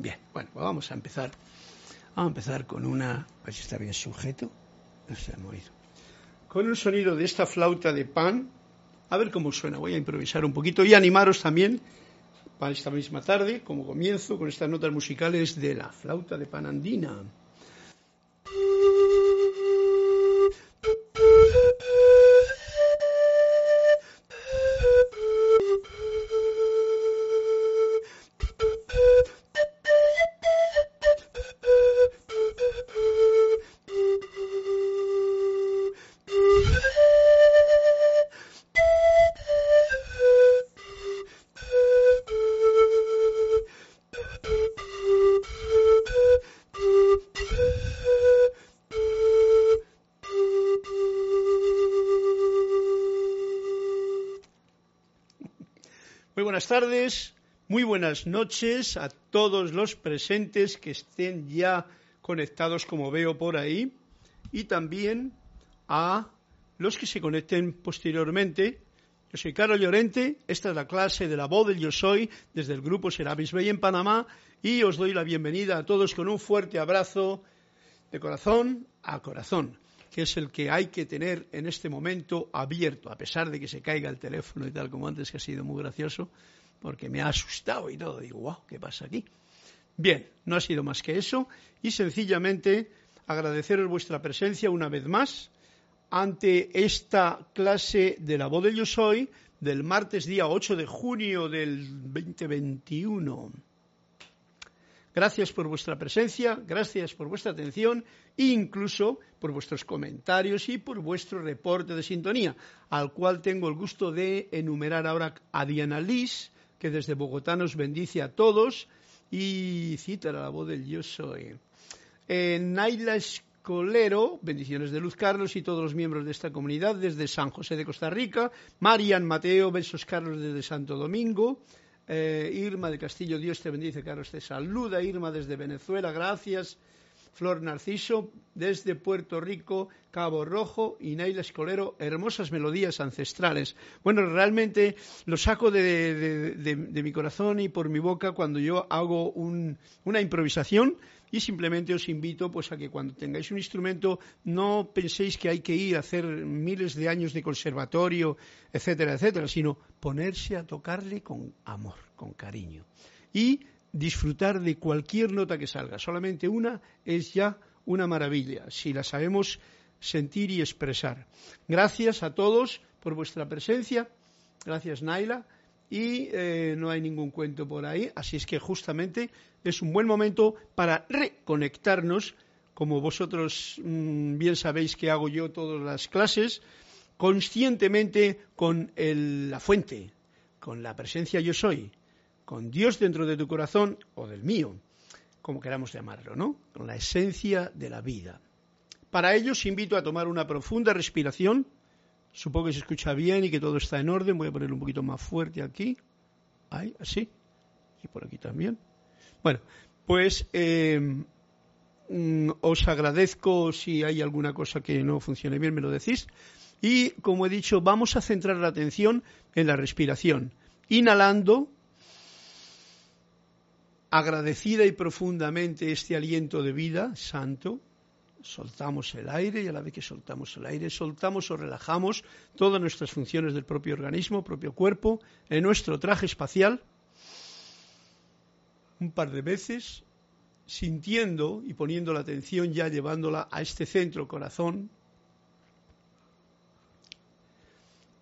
Bien, bueno, pues vamos a empezar. Vamos a empezar con una. A ver si está bien sujeto. No se ha movido. Con un sonido de esta flauta de pan. A ver cómo suena. Voy a improvisar un poquito y animaros también para esta misma tarde, como comienzo, con estas notas musicales de la flauta de pan andina. Buenas noches a todos los presentes que estén ya conectados como veo por ahí y también a los que se conecten posteriormente. Yo soy Carlos Llorente, esta es la clase de la voz del Yo Soy desde el grupo Serapis Bay en Panamá y os doy la bienvenida a todos con un fuerte abrazo de corazón a corazón que es el que hay que tener en este momento abierto, a pesar de que se caiga el teléfono y tal como antes, que ha sido muy gracioso, porque me ha asustado y todo. Digo, wow, ¿qué pasa aquí? Bien, no ha sido más que eso y sencillamente agradeceros vuestra presencia una vez más ante esta clase de la voz del yo soy del martes día 8 de junio del 2021. Gracias por vuestra presencia, gracias por vuestra atención e incluso por vuestros comentarios y por vuestro reporte de sintonía, al cual tengo el gusto de enumerar ahora a Diana Liz, que desde Bogotá nos bendice a todos y cita la voz del Yo Soy. Naila Escolero, bendiciones de Luz Carlos y todos los miembros de esta comunidad desde San José de Costa Rica. Marian Mateo, besos Carlos desde Santo Domingo. Eh, Irma de Castillo, Dios te bendice, Carlos te saluda. Irma desde Venezuela, gracias. Flor Narciso desde Puerto Rico, Cabo Rojo y Naila Escolero, hermosas melodías ancestrales. Bueno, realmente lo saco de, mi corazón y por mi boca cuando yo hago una improvisación y simplemente os invito pues a que cuando tengáis un instrumento no penséis que hay que ir a hacer miles de años de conservatorio, etcétera, etcétera, sino ponerse a tocarle con amor, con cariño y disfrutar de cualquier nota que salga. Solamente una es ya una maravilla, si la sabemos sentir y expresar. Gracias a todos por vuestra presencia. Gracias, Naila y eh, no hay ningún cuento por ahí, así es que justamente es un buen momento para reconectarnos, como vosotros mm, bien sabéis que hago yo todas las clases, conscientemente con la fuente, con la presencia yo soy, con Dios dentro de tu corazón o del mío, como queramos llamarlo, ¿no? Con la esencia de la vida. Para ello os invito a tomar una profunda respiración Supongo que se escucha bien y que todo está en orden. Voy a ponerlo un poquito más fuerte aquí. Ahí, así. Y por aquí también. Bueno, pues em, mm, os agradezco si hay alguna cosa que no funcione bien, me lo decís. Y como he dicho, vamos a centrar la atención en la respiración. Inhalando, agradecida y profundamente este aliento de vida santo, soltamos el aire y a la vez que soltamos el aire, soltamos o relajamos todas nuestras funciones del propio organismo, propio cuerpo, en nuestro traje espacial, un par de veces, sintiendo y poniendo la atención ya llevándola a este centro corazón,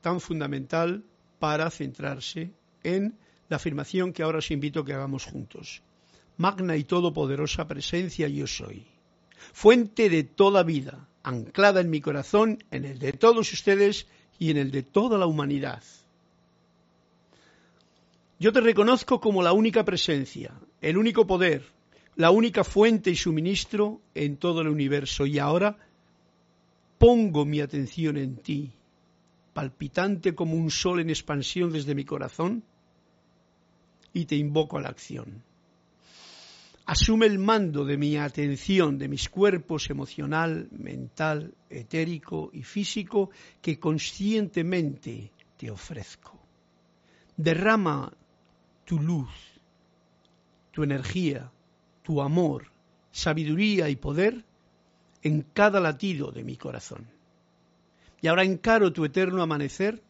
tan fundamental para centrarse en la afirmación que ahora os invito a que hagamos juntos. Magna y todopoderosa presencia yo soy fuente de toda vida, anclada en mi corazón, en el de todos ustedes y en el de toda la humanidad. Yo te reconozco como la única presencia, el único poder, la única fuente y suministro en todo el universo. Y ahora pongo mi atención en ti, palpitante como un sol en expansión desde mi corazón, y te invoco a la acción asume el mando de mi atención, de mis cuerpos emocional, mental, etérico y físico que conscientemente te ofrezco. Derrama tu luz, tu energía, tu amor, sabiduría y poder en cada latido de mi corazón. Y ahora encaro tu eterno amanecer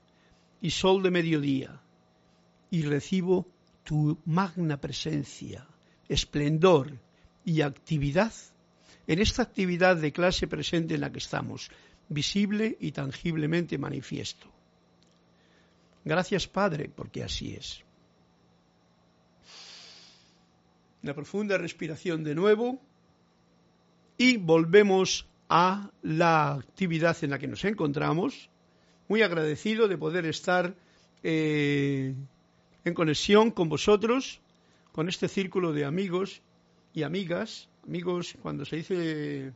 y sol de mediodía y recibo tu magna presencia, esplendor y actividad en esta actividad de clase presente en la que estamos, visible y tangiblemente manifiesto. Gracias Padre, porque así es. Una profunda respiración de nuevo y volvemos a la actividad en la que nos encontramos. Muy agradecido de poder estar eh, en conexión con vosotros, con este círculo de amigos y amigas. Amigos, cuando se dice,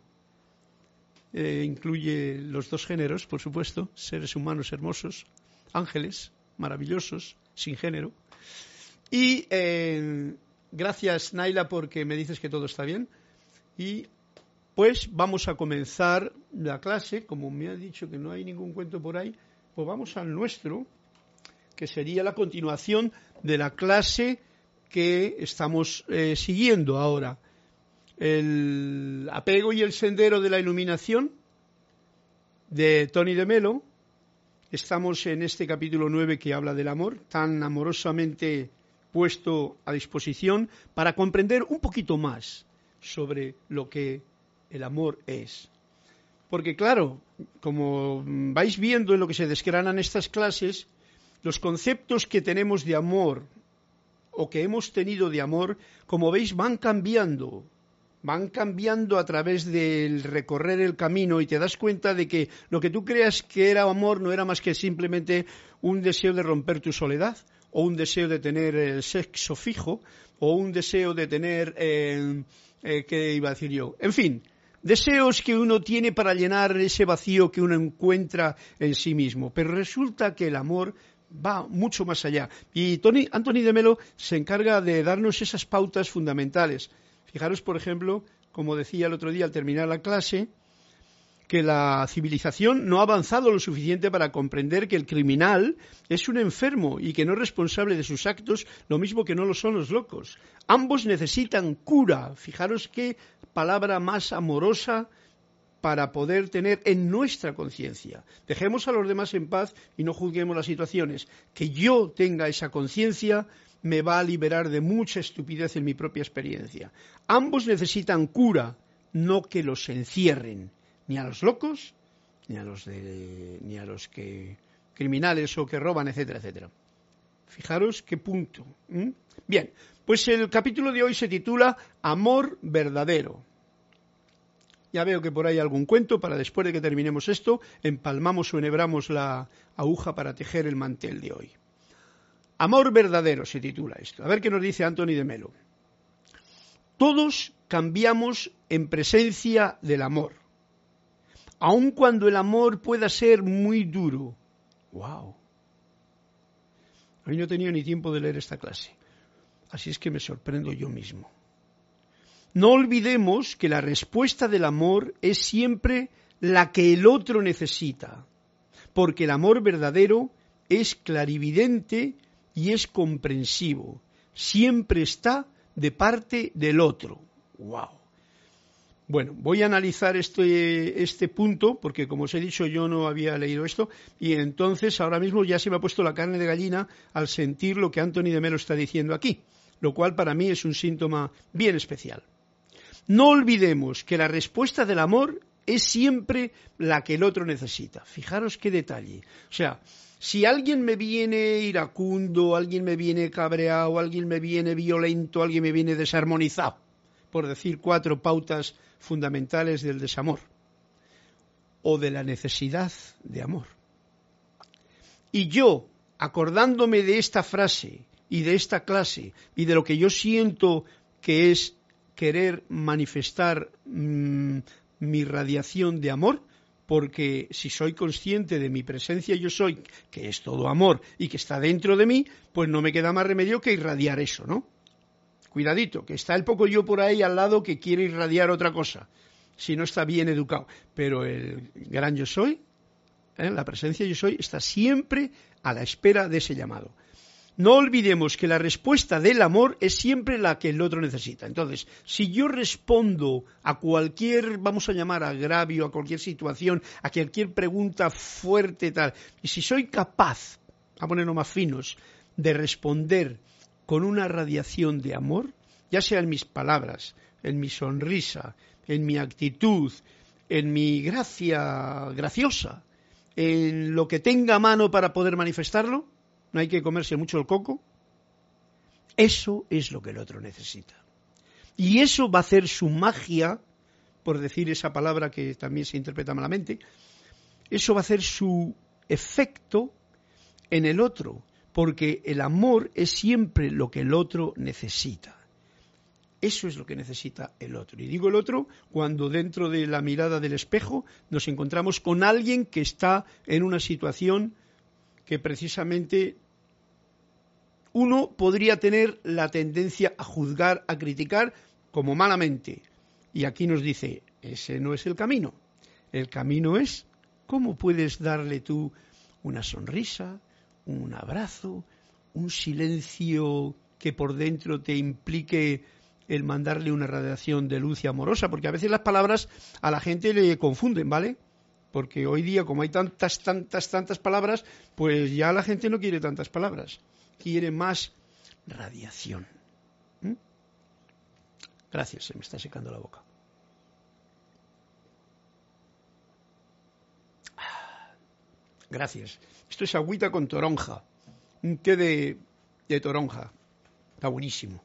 eh, incluye los dos géneros, por supuesto, seres humanos hermosos, ángeles maravillosos, sin género. Y eh, gracias, Naila, porque me dices que todo está bien. Y pues vamos a comenzar la clase, como me ha dicho que no hay ningún cuento por ahí, pues vamos al nuestro, que sería la continuación de la clase que estamos eh, siguiendo ahora. El apego y el sendero de la iluminación de Tony de Melo. Estamos en este capítulo 9 que habla del amor, tan amorosamente puesto a disposición para comprender un poquito más sobre lo que el amor es. Porque claro, como vais viendo en lo que se desgranan estas clases, los conceptos que tenemos de amor o que hemos tenido de amor, como veis, van cambiando, van cambiando a través del recorrer el camino y te das cuenta de que lo que tú creas que era amor no era más que simplemente un deseo de romper tu soledad o un deseo de tener el sexo fijo o un deseo de tener, eh, eh, ¿qué iba a decir yo? En fin, deseos que uno tiene para llenar ese vacío que uno encuentra en sí mismo. Pero resulta que el amor va mucho más allá. Y Tony, Anthony de Melo se encarga de darnos esas pautas fundamentales. Fijaros, por ejemplo, como decía el otro día al terminar la clase, que la civilización no ha avanzado lo suficiente para comprender que el criminal es un enfermo y que no es responsable de sus actos, lo mismo que no lo son los locos. Ambos necesitan cura. Fijaros qué palabra más amorosa para poder tener en nuestra conciencia. Dejemos a los demás en paz y no juzguemos las situaciones. Que yo tenga esa conciencia me va a liberar de mucha estupidez en mi propia experiencia. Ambos necesitan cura, no que los encierren, ni a los locos, ni a los, ni a los que criminales o que roban, etcétera, etcétera. Fijaros qué punto. Bien, pues el capítulo de hoy se titula Amor verdadero. Ya veo que por ahí algún cuento para después de que terminemos esto, empalmamos o enhebramos la aguja para tejer el mantel de hoy. Amor verdadero se titula esto. A ver qué nos dice Anthony de Melo. Todos cambiamos en presencia del amor, aun cuando el amor pueda ser muy duro. ¡Wow! Hoy no he tenido ni tiempo de leer esta clase, así es que me sorprendo yo mismo. No olvidemos que la respuesta del amor es siempre la que el otro necesita, porque el amor verdadero es clarividente y es comprensivo, siempre está de parte del otro. ¡Wow! Bueno, voy a analizar este, este punto, porque como os he dicho, yo no había leído esto, y entonces ahora mismo ya se me ha puesto la carne de gallina al sentir lo que Anthony de Melo está diciendo aquí, lo cual para mí es un síntoma bien especial. No olvidemos que la respuesta del amor es siempre la que el otro necesita. Fijaros qué detalle. O sea, si alguien me viene iracundo, alguien me viene cabreado, alguien me viene violento, alguien me viene desarmonizado, por decir cuatro pautas fundamentales del desamor o de la necesidad de amor. Y yo, acordándome de esta frase y de esta clase y de lo que yo siento que es querer manifestar mm, mi radiación de amor, porque si soy consciente de mi presencia yo soy, que es todo amor y que está dentro de mí, pues no me queda más remedio que irradiar eso, ¿no? Cuidadito, que está el poco yo por ahí al lado que quiere irradiar otra cosa, si no está bien educado. Pero el gran yo soy, ¿eh? la presencia yo soy, está siempre a la espera de ese llamado. No olvidemos que la respuesta del amor es siempre la que el otro necesita. Entonces, si yo respondo a cualquier, vamos a llamar agravio, a cualquier situación, a cualquier pregunta fuerte tal, y si soy capaz, a ponernos más finos, de responder con una radiación de amor, ya sea en mis palabras, en mi sonrisa, en mi actitud, en mi gracia graciosa, en lo que tenga a mano para poder manifestarlo, no hay que comerse mucho el coco. Eso es lo que el otro necesita. Y eso va a hacer su magia, por decir esa palabra que también se interpreta malamente, eso va a hacer su efecto en el otro, porque el amor es siempre lo que el otro necesita. Eso es lo que necesita el otro. Y digo el otro cuando dentro de la mirada del espejo nos encontramos con alguien que está en una situación que precisamente uno podría tener la tendencia a juzgar, a criticar como malamente. Y aquí nos dice, ese no es el camino. El camino es cómo puedes darle tú una sonrisa, un abrazo, un silencio que por dentro te implique el mandarle una radiación de luz y amorosa, porque a veces las palabras a la gente le confunden, ¿vale? Porque hoy día, como hay tantas, tantas, tantas palabras, pues ya la gente no quiere tantas palabras quiere más radiación. ¿Mm? Gracias, se me está secando la boca. Gracias. Esto es agüita con toronja. Un té de, de toronja. Está buenísimo.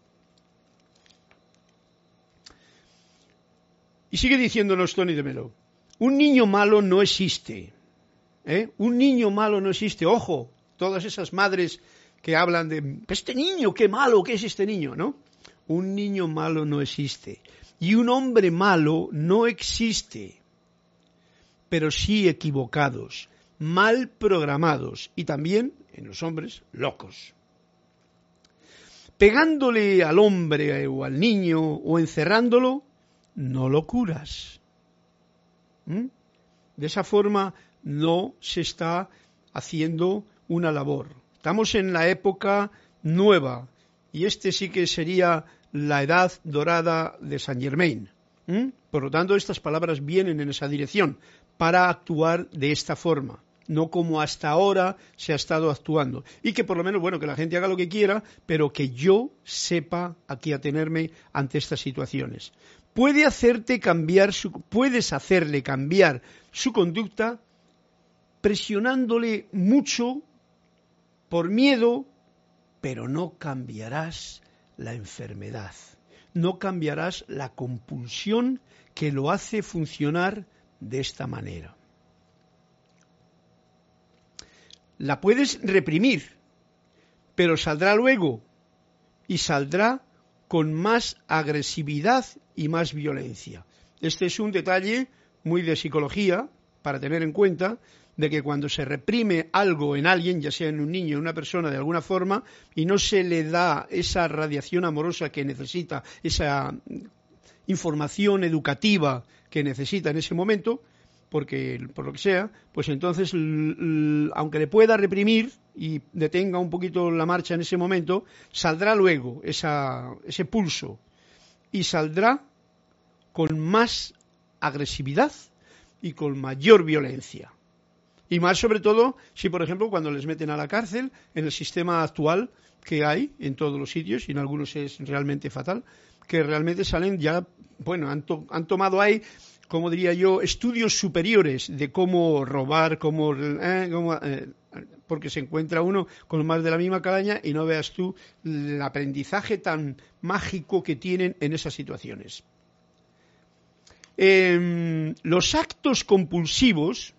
Y sigue diciéndonos Tony de Melo. Un niño malo no existe. ¿eh? Un niño malo no existe. Ojo, todas esas madres que hablan de este niño, qué malo, ¿qué es este niño? ¿No? Un niño malo no existe. Y un hombre malo no existe. Pero sí equivocados, mal programados y también, en los hombres, locos. Pegándole al hombre o al niño o encerrándolo, no lo curas. ¿Mm? De esa forma no se está haciendo una labor. Estamos en la época nueva y este sí que sería la edad dorada de Saint Germain. Por lo tanto, estas palabras vienen en esa dirección para actuar de esta forma, no como hasta ahora se ha estado actuando. Y que por lo menos, bueno, que la gente haga lo que quiera, pero que yo sepa aquí atenerme ante estas situaciones. Puede hacerte cambiar su, puedes hacerle cambiar su conducta presionándole mucho por miedo, pero no cambiarás la enfermedad, no cambiarás la compulsión que lo hace funcionar de esta manera. La puedes reprimir, pero saldrá luego y saldrá con más agresividad y más violencia. Este es un detalle muy de psicología para tener en cuenta de que cuando se reprime algo en alguien, ya sea en un niño en una persona de alguna forma, y no se le da esa radiación amorosa que necesita, esa información educativa que necesita en ese momento, porque por lo que sea, pues entonces, aunque le pueda reprimir y detenga un poquito la marcha en ese momento, saldrá luego ese pulso y saldrá con más agresividad y con mayor violencia. Y más sobre todo si, por ejemplo, cuando les meten a la cárcel, en el sistema actual que hay en todos los sitios, y en algunos es realmente fatal, que realmente salen ya, bueno, han, han tomado ahí, como diría yo, estudios superiores de cómo robar, cómo, eh, eh, porque se encuentra uno con más de la misma calaña y no veas tú el aprendizaje tan mágico que tienen en esas situaciones. Em, los actos compulsivos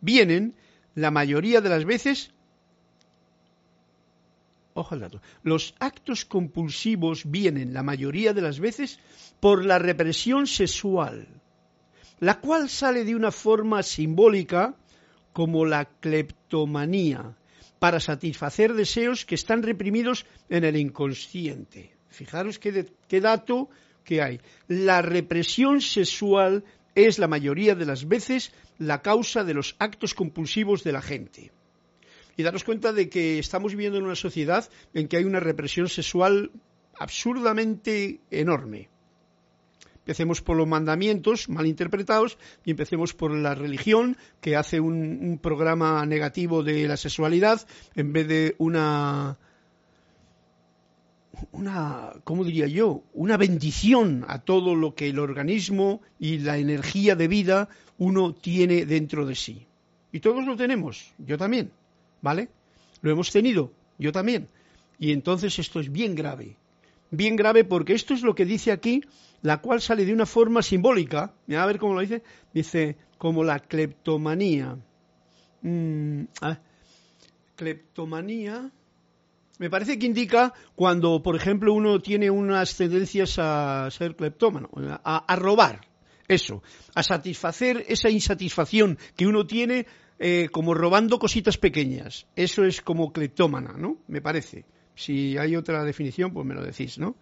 vienen la mayoría de las veces, ojo al dato, los actos compulsivos vienen la mayoría de las veces por la represión sexual, la cual sale de una forma simbólica como la cleptomanía, para satisfacer deseos que están reprimidos en el inconsciente. Fijaros qué, qué dato que hay. La represión sexual es la mayoría de las veces la causa de los actos compulsivos de la gente. y daros cuenta de que estamos viviendo en una sociedad en que hay una represión sexual absurdamente enorme. Empecemos por los mandamientos mal interpretados y empecemos por la religión que hace un, programa negativo de la sexualidad en vez de una una, ¿cómo diría yo? Una bendición a todo lo que el organismo y la energía de vida uno tiene dentro de sí. Y todos lo tenemos, yo también, ¿vale? Lo hemos tenido, yo también. Y entonces esto es bien grave. Bien grave porque esto es lo que dice aquí, la cual sale de una forma simbólica. a ver cómo lo dice. Dice, como la cleptomanía. Mm, ah, cleptomanía me parece que indica cuando, por ejemplo, uno tiene unas tendencias a ser cleptómano, a, robar, eso, a satisfacer esa insatisfacción que uno tiene eh, como robando cositas pequeñas. Eso es como cleptómana, ¿no? Me parece. Si hay otra definición, pues me lo decís, ¿no?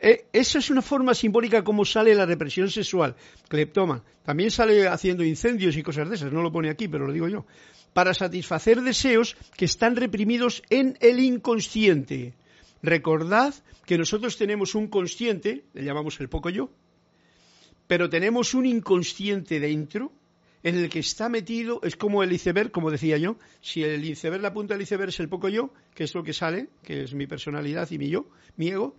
Eh, eso es una forma simbólica como sale la represión sexual, cleptoma. También sale haciendo incendios y cosas de esas, no lo pone aquí, pero lo digo yo para satisfacer deseos que están reprimidos en el inconsciente. Recordad que nosotros tenemos un consciente, le llamamos el poco yo, pero tenemos un inconsciente dentro en el que está metido, es como el iceberg, como decía yo, si el iceberg, la punta del iceberg es el poco yo, que es lo que sale, que es mi personalidad y mi yo, mi ego,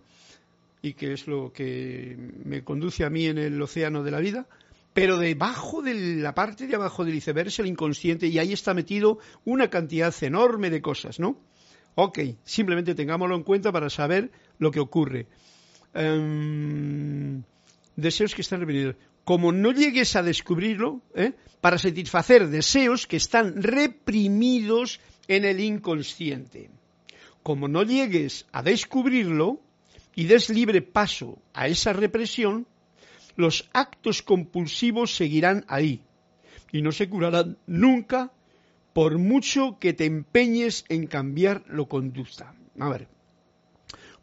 y que es lo que me conduce a mí en el océano de la vida, pero debajo de la parte de abajo del iceberg es el inconsciente y ahí está metido una cantidad enorme de cosas, ¿no? Ok, simplemente tengámoslo en cuenta para saber lo que ocurre. Em, deseos que están reprimidos. Como no llegues a descubrirlo, ¿eh? para satisfacer deseos que están reprimidos en el inconsciente. Como no llegues a descubrirlo y des libre paso a esa represión, los actos compulsivos seguirán ahí y no se curarán nunca por mucho que te empeñes en cambiar lo conducta. A ver,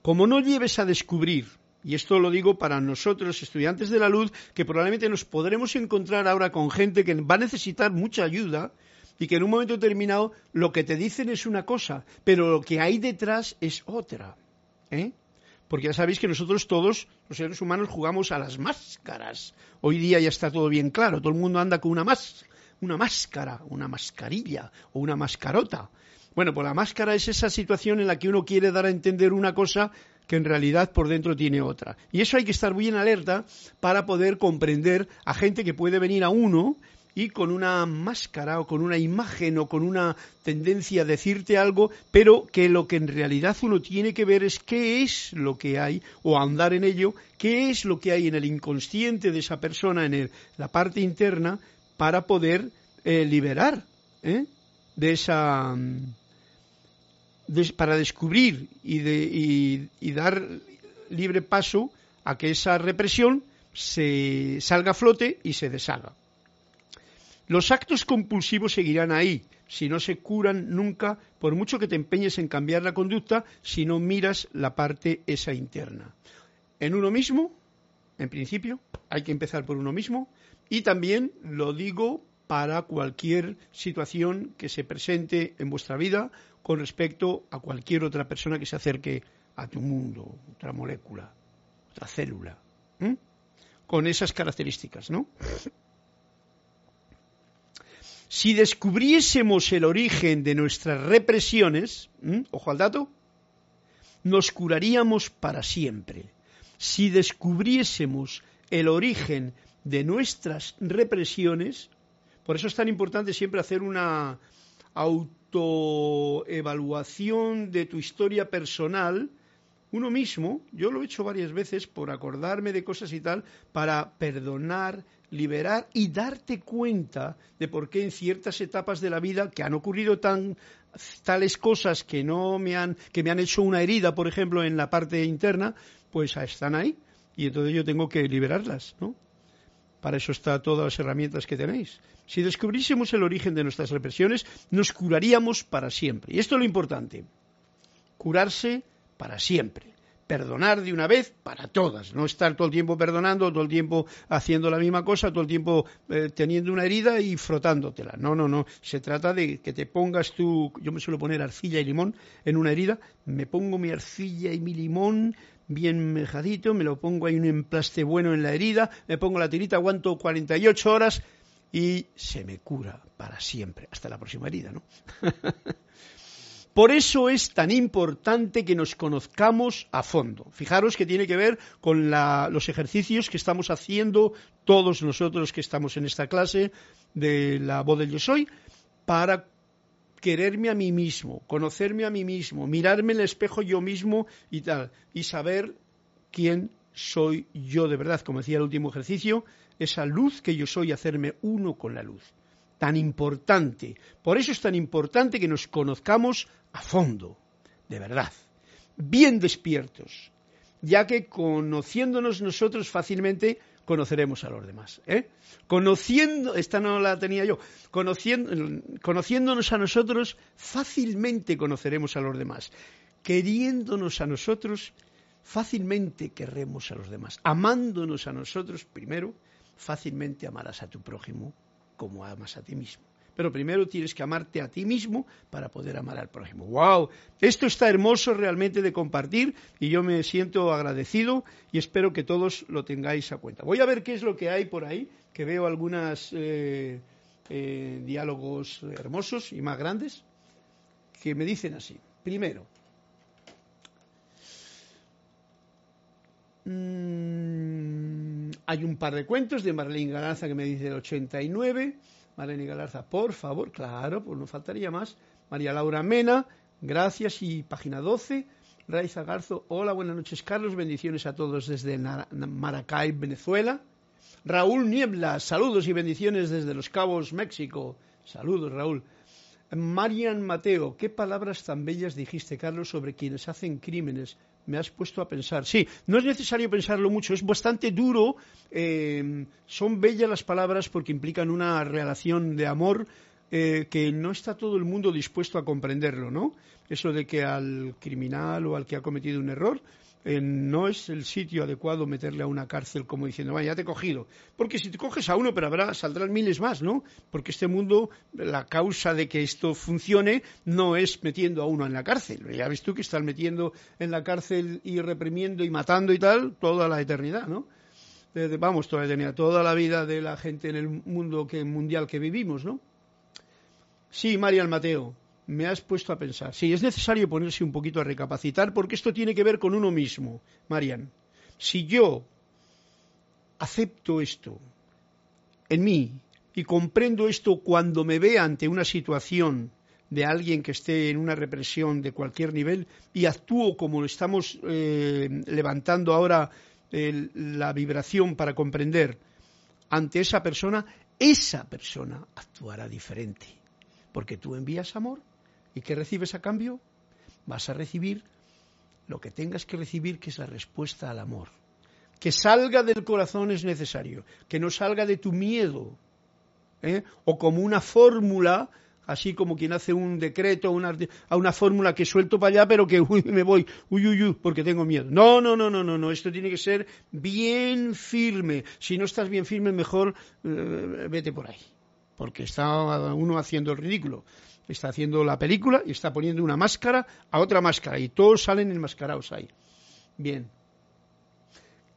como no lleves a descubrir, y esto lo digo para nosotros, estudiantes de la luz, que probablemente nos podremos encontrar ahora con gente que va a necesitar mucha ayuda y que en un momento determinado lo que te dicen es una cosa, pero lo que hay detrás es otra. ¿eh? Porque ya sabéis que nosotros todos, los seres humanos, jugamos a las máscaras. Hoy día ya está todo bien claro, todo el mundo anda con una, una máscara, una mascarilla o una mascarota. Bueno, pues la máscara es esa situación en la que uno quiere dar a entender una cosa que en realidad por dentro tiene otra. Y eso hay que estar muy en alerta para poder comprender a gente que puede venir a uno y con una máscara o con una imagen o con una tendencia a decirte algo, pero que lo que en realidad uno tiene que ver es qué es lo que hay o andar en ello, qué es lo que hay en el inconsciente de esa persona, en la parte interna, para poder eh, liberar ¿eh? de esa... para descubrir y, de, y dar libre paso a que esa represión se salga a flote y se deshaga. Los actos compulsivos seguirán ahí, si no se curan nunca, por mucho que te empeñes en cambiar la conducta, si no miras la parte esa interna. En uno mismo, en principio, hay que empezar por uno mismo, y también lo digo para cualquier situación que se presente en vuestra vida con respecto a cualquier otra persona que se acerque a tu mundo, otra molécula, otra célula, con esas características, ¿no? Si descubriésemos el origen de nuestras represiones, ojo al dato, nos curaríamos para siempre. Si descubriésemos el origen de nuestras represiones, por eso es tan importante siempre hacer una autoevaluación de tu historia personal, uno mismo, yo lo he hecho varias veces por acordarme de cosas y tal, para perdonar, liberar y darte cuenta de por qué en ciertas etapas de la vida que han ocurrido tan tales cosas que no me han que me han hecho una herida, por ejemplo, en la parte interna, pues están ahí y entonces yo tengo que liberarlas, ¿no? Para eso están todas las herramientas que tenéis. Si descubriésemos el origen de nuestras represiones, nos curaríamos para siempre. Y esto es lo importante. Curarse para siempre. Perdonar de una vez para todas, no estar todo el tiempo perdonando, todo el tiempo haciendo la misma cosa, todo el tiempo eh, teniendo una herida y frotándotela. No, no, no. Se trata de que te pongas tú, yo me suelo poner arcilla y limón en una herida, me pongo mi arcilla y mi limón bien mejadito, me lo pongo ahí un emplaste bueno en la herida, me pongo la tirita, aguanto 48 horas y se me cura para siempre, hasta la próxima herida, ¿no? Por eso es tan importante que nos conozcamos a fondo. Fijaros que tiene que ver con los ejercicios que estamos haciendo todos nosotros que estamos en esta clase de la voz del yo soy para quererme a mí mismo, conocerme a mí mismo, mirarme en el espejo yo mismo y tal, y saber quién soy yo de verdad, como decía el último ejercicio, esa luz que yo soy, hacerme uno con la luz tan importante. Por eso es tan importante que nos conozcamos a fondo, de verdad, bien despiertos, ya que conociéndonos nosotros fácilmente conoceremos a los demás. ¿eh? Conociendo, esta no la tenía yo, conociendo, conociéndonos a nosotros fácilmente conoceremos a los demás. Queriéndonos a nosotros fácilmente querremos a los demás. Amándonos a nosotros primero, fácilmente amarás a tu prójimo como amas a ti mismo. Pero primero tienes que amarte a ti mismo para poder amar al prójimo. ¡Wow! Esto está hermoso realmente de compartir y yo me siento agradecido y espero que todos lo tengáis a cuenta. Voy a ver qué es lo que hay por ahí, que veo algunos eh, eh, diálogos hermosos y más grandes que me dicen así. Primero, Mm, hay un par de cuentos de Marlene Galarza que me dice el 89. Marlene Galarza, por favor, claro, pues no faltaría más. María Laura Mena, gracias. Y página 12. Raiza Garzo, hola, buenas noches, Carlos. Bendiciones a todos desde Maracay, Venezuela. Raúl Niebla, saludos y bendiciones desde Los Cabos, México. Saludos, Raúl. Marian Mateo, qué palabras tan bellas dijiste, Carlos, sobre quienes hacen crímenes me has puesto a pensar. Sí, no es necesario pensarlo mucho, es bastante duro. Eh, son bellas las palabras porque implican una relación de amor eh, que no está todo el mundo dispuesto a comprenderlo, ¿no? Eso de que al criminal o al que ha cometido un error eh, no es el sitio adecuado meterle a una cárcel como diciendo, vaya, ya te he cogido. Porque si te coges a uno, pero habrá, saldrán miles más, ¿no? Porque este mundo, la causa de que esto funcione no es metiendo a uno en la cárcel. Ya ves tú que están metiendo en la cárcel y reprimiendo y matando y tal toda la eternidad, ¿no? vamos, toda la eternidad, toda la vida de la gente en el mundo que, mundial que vivimos, ¿no? Sí, Marian Mateo me has puesto a pensar. Sí, es necesario ponerse un poquito a recapacitar porque esto tiene que ver con uno mismo, Marian. Si yo acepto esto en mí y comprendo esto cuando me vea ante una situación de alguien que esté en una represión de cualquier nivel y actúo como estamos eh, levantando ahora la vibración para comprender ante esa persona, esa persona actuará diferente. Porque tú envías amor ¿Y qué recibes a cambio? Vas a recibir lo que tengas que recibir, que es la respuesta al amor. Que salga del corazón es necesario, que no salga de tu miedo, ¿eh? o como una fórmula, así como quien hace un decreto una, a una fórmula que suelto para allá, pero que uy, me voy, uy, uy, uy, porque tengo miedo. No, no, no, no, no, no, esto tiene que ser bien firme. Si no estás bien firme, mejor eh, vete por ahí, porque está uno haciendo el ridículo está haciendo la película y está poniendo una máscara a otra máscara y todos salen enmascarados ahí. Bien.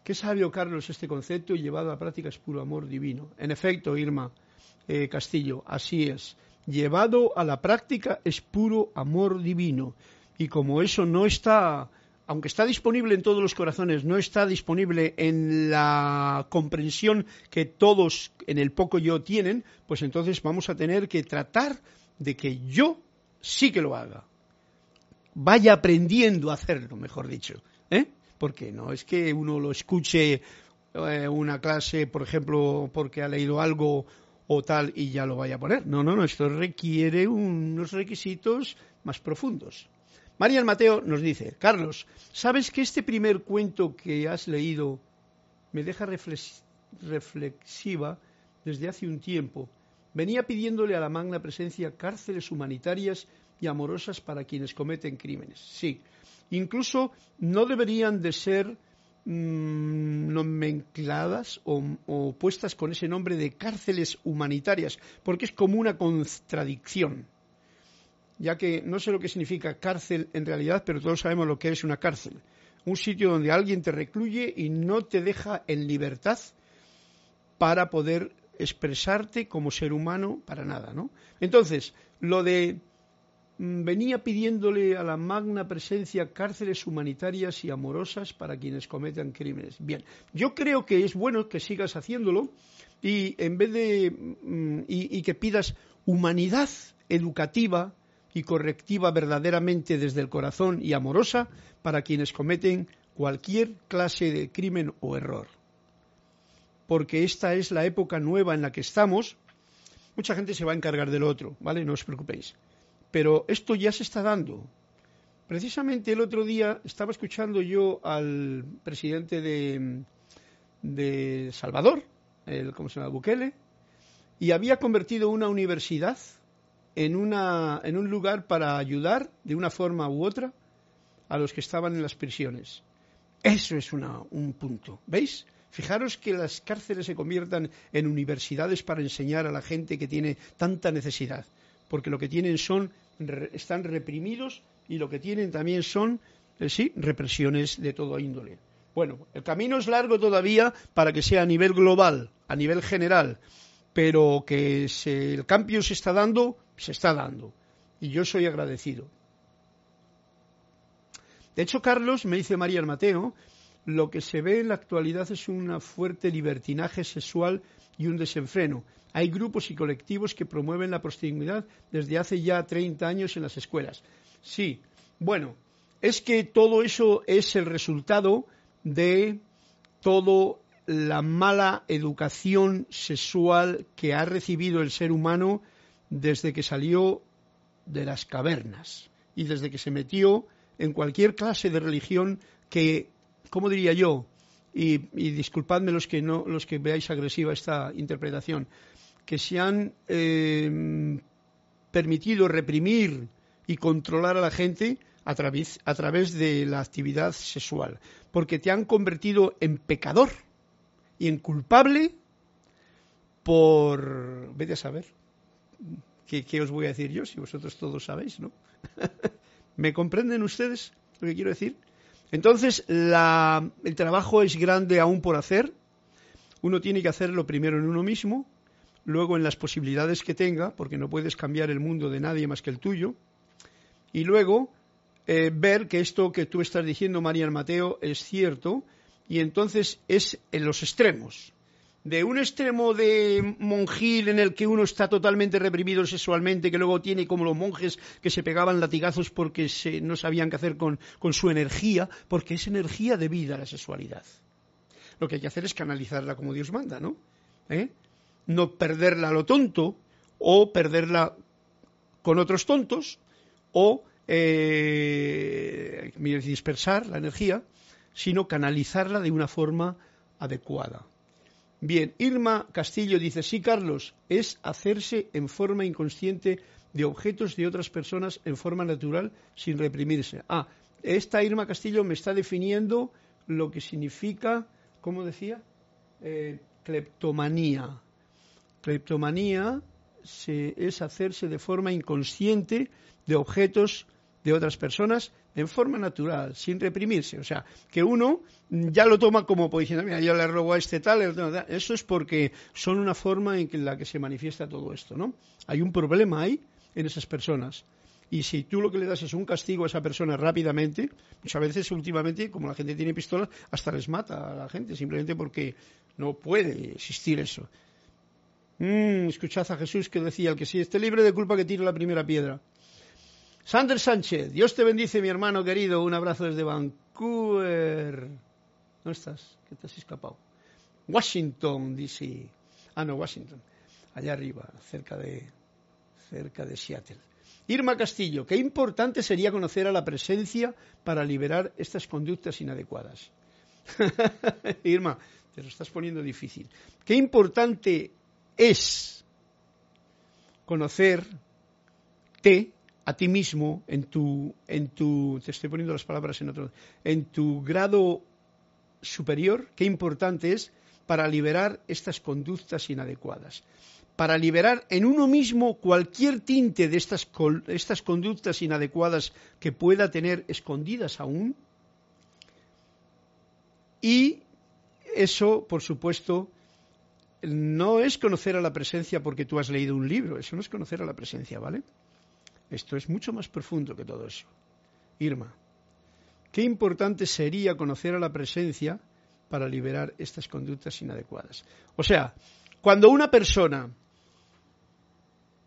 Qué sabio, Carlos, este concepto y llevado a práctica es puro amor divino. En efecto, Irma eh, Castillo, así es. Llevado a la práctica es puro amor divino. Y como eso no está, aunque está disponible en todos los corazones, no está disponible en la comprensión que todos en el poco yo tienen, pues entonces vamos a tener que tratar de que yo sí que lo haga. Vaya aprendiendo a hacerlo, mejor dicho. ¿eh? Porque no es que uno lo escuche eh, una clase, por ejemplo, porque ha leído algo o tal y ya lo vaya a poner. No, no, no, esto requiere unos requisitos más profundos. Marian Mateo nos dice, Carlos, ¿sabes que este primer cuento que has leído me deja reflexiva desde hace un tiempo? Venía pidiéndole a la magna presencia cárceles humanitarias y amorosas para quienes cometen crímenes. Sí, incluso no deberían de ser mm, nomencladas o puestas con ese nombre de cárceles humanitarias, porque es como una contradicción ya que no sé lo que significa cárcel en realidad, pero todos sabemos lo que es una cárcel. Un sitio donde alguien te recluye y no te deja en libertad para poder expresarte como ser humano para nada, ¿no? Entonces, lo de mm, venía pidiéndole a la magna presencia cárceles humanitarias y amorosas para quienes cometan crímenes. Bien, yo creo que es bueno que sigas haciéndolo y en vez de mm, y que pidas humanidad educativa y correctiva verdaderamente desde el corazón y amorosa para quienes cometen cualquier clase de crimen o error. Porque esta es la época nueva en la que estamos. Mucha gente se va a encargar del otro, ¿vale? No os preocupéis. Pero esto ya se está dando. Precisamente el otro día estaba escuchando yo al presidente de, Salvador, el, ¿cómo se? Bukele, y había convertido una universidad en, una, en un lugar para ayudar de una forma u otra a los que estaban en las prisiones. Eso es un punto. ¿Veis? Fijaros que las cárceles se conviertan en universidades para enseñar a la gente que tiene tanta necesidad, porque lo que tienen son, están reprimidos y lo que tienen también son, eh, sí, represiones de todo índole. Bueno, el camino es largo todavía para que sea a nivel global, a nivel general, pero que el cambio se está dando, se está dando. Y yo soy agradecido. De hecho, Carlos, me dice María Mateo, lo que se ve en la actualidad es un fuerte libertinaje sexual y un desenfreno. Hay grupos y colectivos que promueven la prostitución desde hace ya 30 años en las escuelas. Sí, bueno, es que todo eso es el resultado de todo la mala educación sexual que ha recibido el ser humano desde que salió de las cavernas y desde que se metió en cualquier clase de religión que, ¿cómo diría yo? Y, disculpadme los que, no, los que veáis agresiva esta interpretación, que se han eh, permitido reprimir y controlar a la gente a través, a través de la actividad sexual, porque te han convertido en pecador y en culpable por... Vete a saber. ¿Qué, ¿Qué, os voy a decir yo si vosotros todos sabéis, no? ¿Me comprenden ustedes lo que quiero decir? Entonces, la, el trabajo es grande aún por hacer. Uno tiene que hacerlo primero en uno mismo, luego en las posibilidades que tenga, porque no puedes cambiar el mundo de nadie más que el tuyo, y luego eh, ver que esto que tú estás diciendo, María Mateo, es cierto, y entonces es en los extremos. De un extremo de monjil en el que uno está totalmente reprimido sexualmente, que luego tiene como los monjes que se pegaban latigazos porque no sabían qué hacer con, su energía, porque es energía de vida la sexualidad. Lo que hay que hacer es canalizarla como Dios manda, ¿no? ¿Eh? No perderla a lo tonto o perderla con otros tontos o eh, dispersar la energía sino canalizarla de una forma adecuada. Bien, Irma Castillo dice, sí, Carlos, es hacerse en forma inconsciente de objetos de otras personas en forma natural sin reprimirse. Ah, esta Irma Castillo me está definiendo lo que significa, ¿cómo decía? Eh, cleptomanía. Cleptomanía es hacerse de forma inconsciente de objetos de otras personas en forma natural, sin reprimirse. O sea, que uno ya lo toma como pues, diciendo, mira, yo le robo a este tal, eso es porque son una forma en la que se manifiesta todo esto, ¿no? Hay un problema ahí en esas personas. Y si tú lo que le das es un castigo a esa persona rápidamente, muchas veces últimamente, como la gente tiene pistolas, hasta les mata a la gente, simplemente porque no puede existir eso. Mm, escuchad a Jesús que decía, el que sí esté libre de culpa que tire la primera piedra. Sander Sánchez, Dios te bendice, mi hermano querido. Un abrazo desde Vancouver. ¿Dónde estás? ¿Qué te has escapado? Washington, D.C. Ah, no, Washington. Allá arriba, cerca de, cerca de Seattle. Irma Castillo, qué importante sería conocer a la presencia para liberar estas conductas inadecuadas. Irma, te lo estás poniendo difícil. Qué importante es conocerte a ti mismo en tu, en tu, te estoy poniendo las palabras en otro, en tu grado superior, qué importante es para liberar estas conductas inadecuadas, para liberar en uno mismo cualquier tinte de estas, estas conductas inadecuadas que pueda tener escondidas aún. Y eso, por supuesto, no es conocer a la presencia porque tú has leído un libro, eso no es conocer a la presencia, ¿vale? Esto es mucho más profundo que todo eso. Irma, qué importante sería conocer a la presencia para liberar estas conductas inadecuadas. O sea, cuando una persona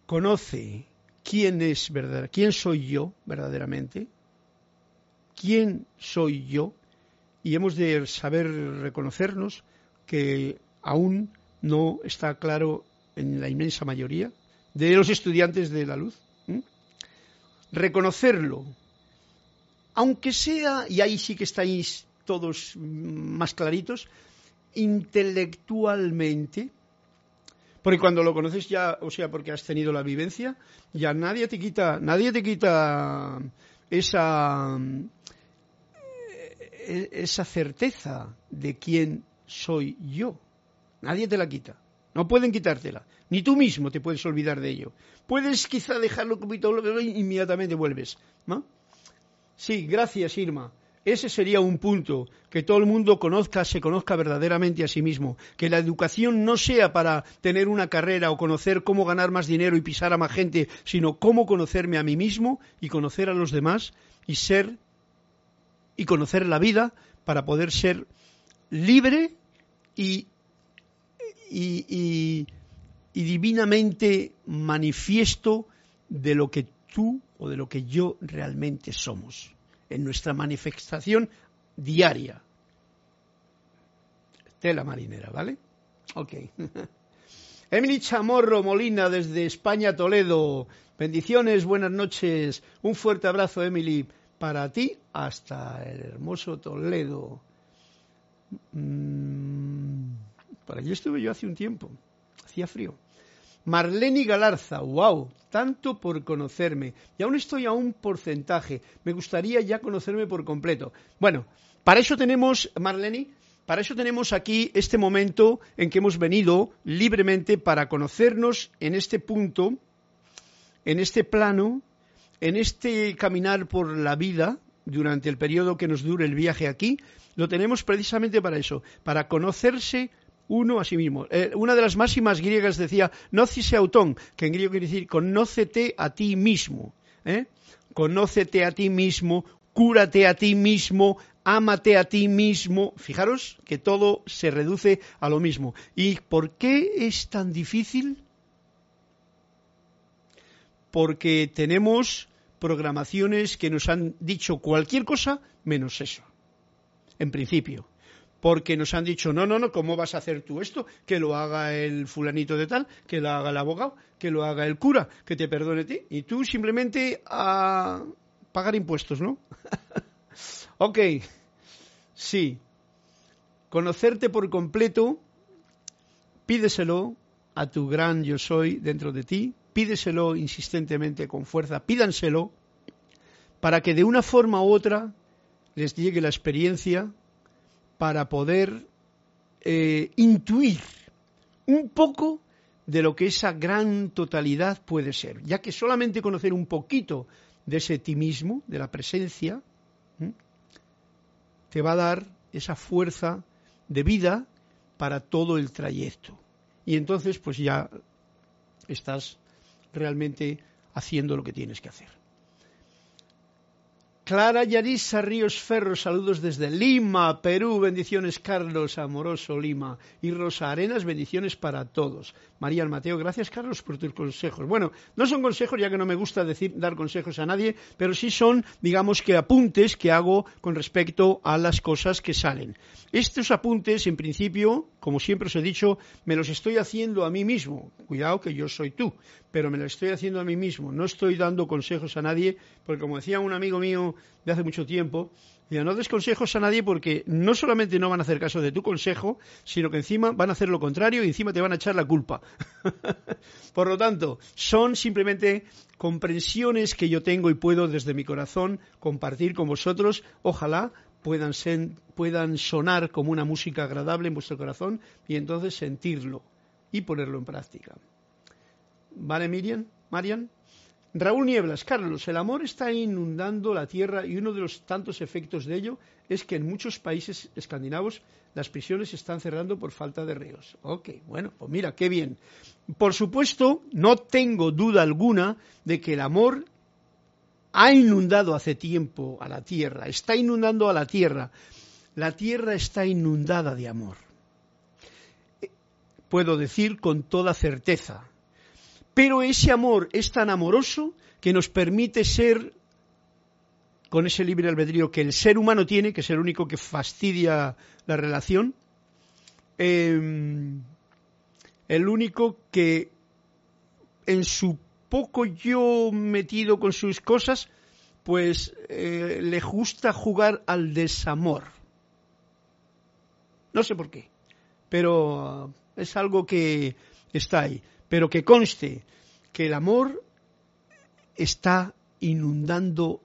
conoce quién es verdad, quién soy yo verdaderamente, quién soy yo, y hemos de saber reconocernos que aún no está claro en la inmensa mayoría de los estudiantes de la luz. Reconocerlo, aunque sea, y ahí sí que estáis todos más claritos, intelectualmente, porque cuando lo conoces ya, o sea, porque has tenido la vivencia, ya nadie te quita, nadie te quita esa, eh, esa certeza de quién soy yo. Nadie te la quita. No pueden quitártela. Ni tú mismo te puedes olvidar de ello. Puedes quizá dejarlo como y inmediatamente vuelves. ¿no? Sí, gracias, Irma. Ese sería un punto, que todo el mundo conozca, se conozca verdaderamente a sí mismo, que la educación no sea para tener una carrera o conocer cómo ganar más dinero y pisar a más gente, sino cómo conocerme a mí mismo y conocer a los demás y ser y conocer la vida para poder ser libre y, y, divinamente manifiesto de lo que tú o de lo que yo realmente somos en nuestra manifestación diaria. Tela marinera, ¿vale? Ok. Emily Chamorro Molina desde España, Toledo. Bendiciones, buenas noches. Un fuerte abrazo, Emily, para ti hasta el hermoso Toledo. Mm, por allí estuve yo hace un tiempo. Hacía frío. Marlene Galarza, wow, tanto por conocerme. Y aún estoy a un porcentaje. Me gustaría ya conocerme por completo. Bueno, para eso tenemos, Marlene, para eso tenemos aquí este momento en que hemos venido libremente para conocernos en este punto, en este plano, en este caminar por la vida durante el periodo que nos dure el viaje aquí. Lo tenemos precisamente para eso, para conocerse uno a sí mismo. Eh, una de las máximas griegas decía, nocise autón, que en griego quiere decir, conócete a ti mismo. ¿eh? Conócete a ti mismo, cúrate a ti mismo, ámate a ti mismo. Fijaros que todo se reduce a lo mismo. ¿Y por qué es tan difícil? Porque tenemos programaciones que nos han dicho cualquier cosa menos eso, en principio porque nos han dicho, no, no, no, ¿cómo vas a hacer tú esto? Que lo haga el fulanito de tal, que lo haga el abogado, que lo haga el cura, que te perdone ti. Y tú simplemente a pagar impuestos, ¿no? ok, sí. Conocerte por completo, pídeselo a tu gran yo soy dentro de ti, pídeselo insistentemente con fuerza, pídanselo para que de una forma u otra les llegue la experiencia para poder eh, intuir un poco de lo que esa gran totalidad puede ser, ya que solamente conocer un poquito de ese ti mismo, de la presencia, te va a dar esa fuerza de vida para todo el trayecto. Y entonces pues ya estás realmente haciendo lo que tienes que hacer. Clara Yarisa Ríos Ferro, saludos desde Lima, Perú, bendiciones Carlos, amoroso Lima. Y Rosa Arenas, bendiciones para todos. María Mateo, gracias Carlos por tus consejos. Bueno, no son consejos ya que no me gusta decir dar consejos a nadie, pero sí son, digamos que apuntes que hago con respecto a las cosas que salen. Estos apuntes, en principio, como siempre os he dicho, me los estoy haciendo a mí mismo. Cuidado que yo soy tú, pero me los estoy haciendo a mí mismo. No estoy dando consejos a nadie, porque como decía un amigo mío de hace mucho tiempo, Mira, no des consejos a nadie porque no solamente no van a hacer caso de tu consejo, sino que encima van a hacer lo contrario y encima te van a echar la culpa. Por lo tanto, son simplemente comprensiones que yo tengo y puedo desde mi corazón compartir con vosotros. Ojalá puedan, puedan sonar como una música agradable en vuestro corazón y entonces sentirlo y ponerlo en práctica. ¿Vale, Miriam? ¿Marian? Raúl Nieblas, Carlos, el amor está inundando la tierra y uno de los tantos efectos de ello es que en muchos países escandinavos las prisiones se están cerrando por falta de reos. Ok, bueno, pues mira, qué bien. Por supuesto, no tengo duda alguna de que el amor ha inundado hace tiempo a la tierra, está inundando a la tierra. La tierra está inundada de amor. Puedo decir con toda certeza, pero ese amor es tan amoroso que nos permite ser, con ese libre albedrío que el ser humano tiene, que es el único que fastidia la relación, em, el único que en su poco yo metido con sus cosas, pues eh, le gusta jugar al desamor. No sé por qué, pero es algo que está ahí pero que conste que el amor está inundando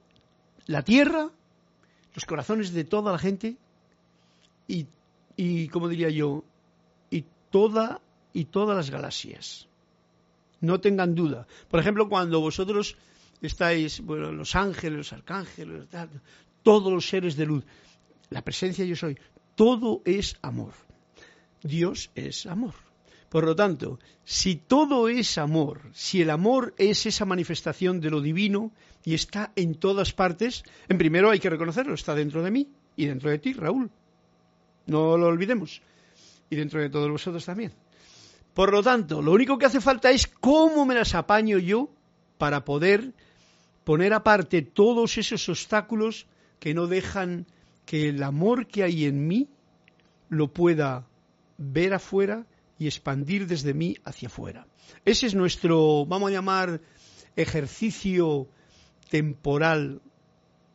la tierra, los corazones de toda la gente y, y como diría yo, y toda y todas las galaxias. No tengan duda. Por ejemplo, cuando vosotros estáis, bueno, los ángeles, los arcángeles, todos los seres de luz, la presencia yo soy, todo es amor. Dios es amor. Por lo tanto, si todo es amor, si el amor es esa manifestación de lo divino y está en todas partes, en primero hay que reconocerlo, está dentro de mí y dentro de ti, Raúl. No lo olvidemos. Y dentro de todos vosotros también. Por lo tanto, lo único que hace falta es cómo me las apaño yo para poder poner aparte todos esos obstáculos que no dejan que el amor que hay en mí lo pueda ver afuera y expandir desde mí hacia afuera. Ese es nuestro, vamos a llamar, ejercicio temporal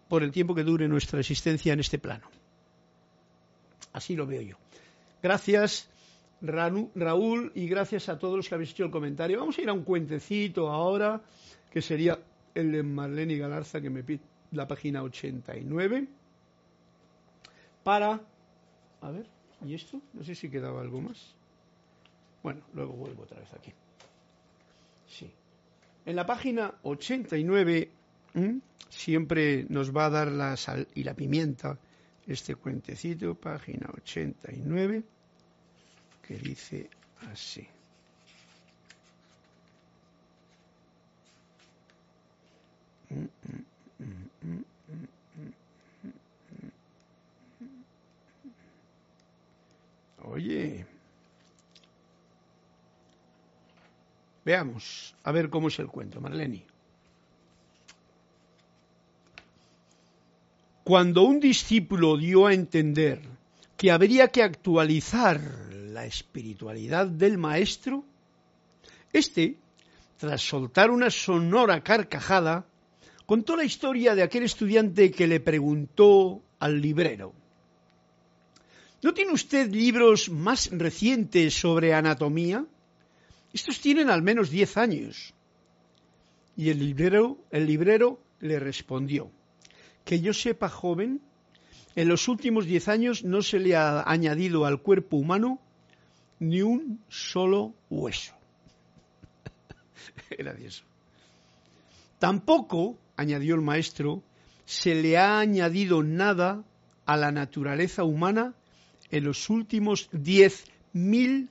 por el tiempo que dure nuestra existencia en este plano. Así lo veo yo. Gracias, Raúl, y gracias a todos los que habéis hecho el comentario. Vamos a ir a un cuentecito ahora, que sería el de Marlene Galarza, que me pide la página 89. Para. A ver, ¿y esto? No sé si quedaba algo más. Bueno, luego vuelvo otra vez aquí. Sí. En la página 89 siempre nos va a dar la sal y la pimienta este cuentecito, página 89, que dice así. Oye, Veamos, a ver cómo es el cuento, Marlene. Cuando un discípulo dio a entender que habría que actualizar la espiritualidad del maestro, éste, tras soltar una sonora carcajada, contó la historia de aquel estudiante que le preguntó al librero, ¿No tiene usted libros más recientes sobre anatomía? Estos tienen al menos diez años. Y el librero, el librero le respondió, que yo sepa, joven, en los últimos diez años no se le ha añadido al cuerpo humano ni un solo hueso. Gracioso. Tampoco, añadió el maestro, se le ha añadido nada a la naturaleza humana en los últimos diez mil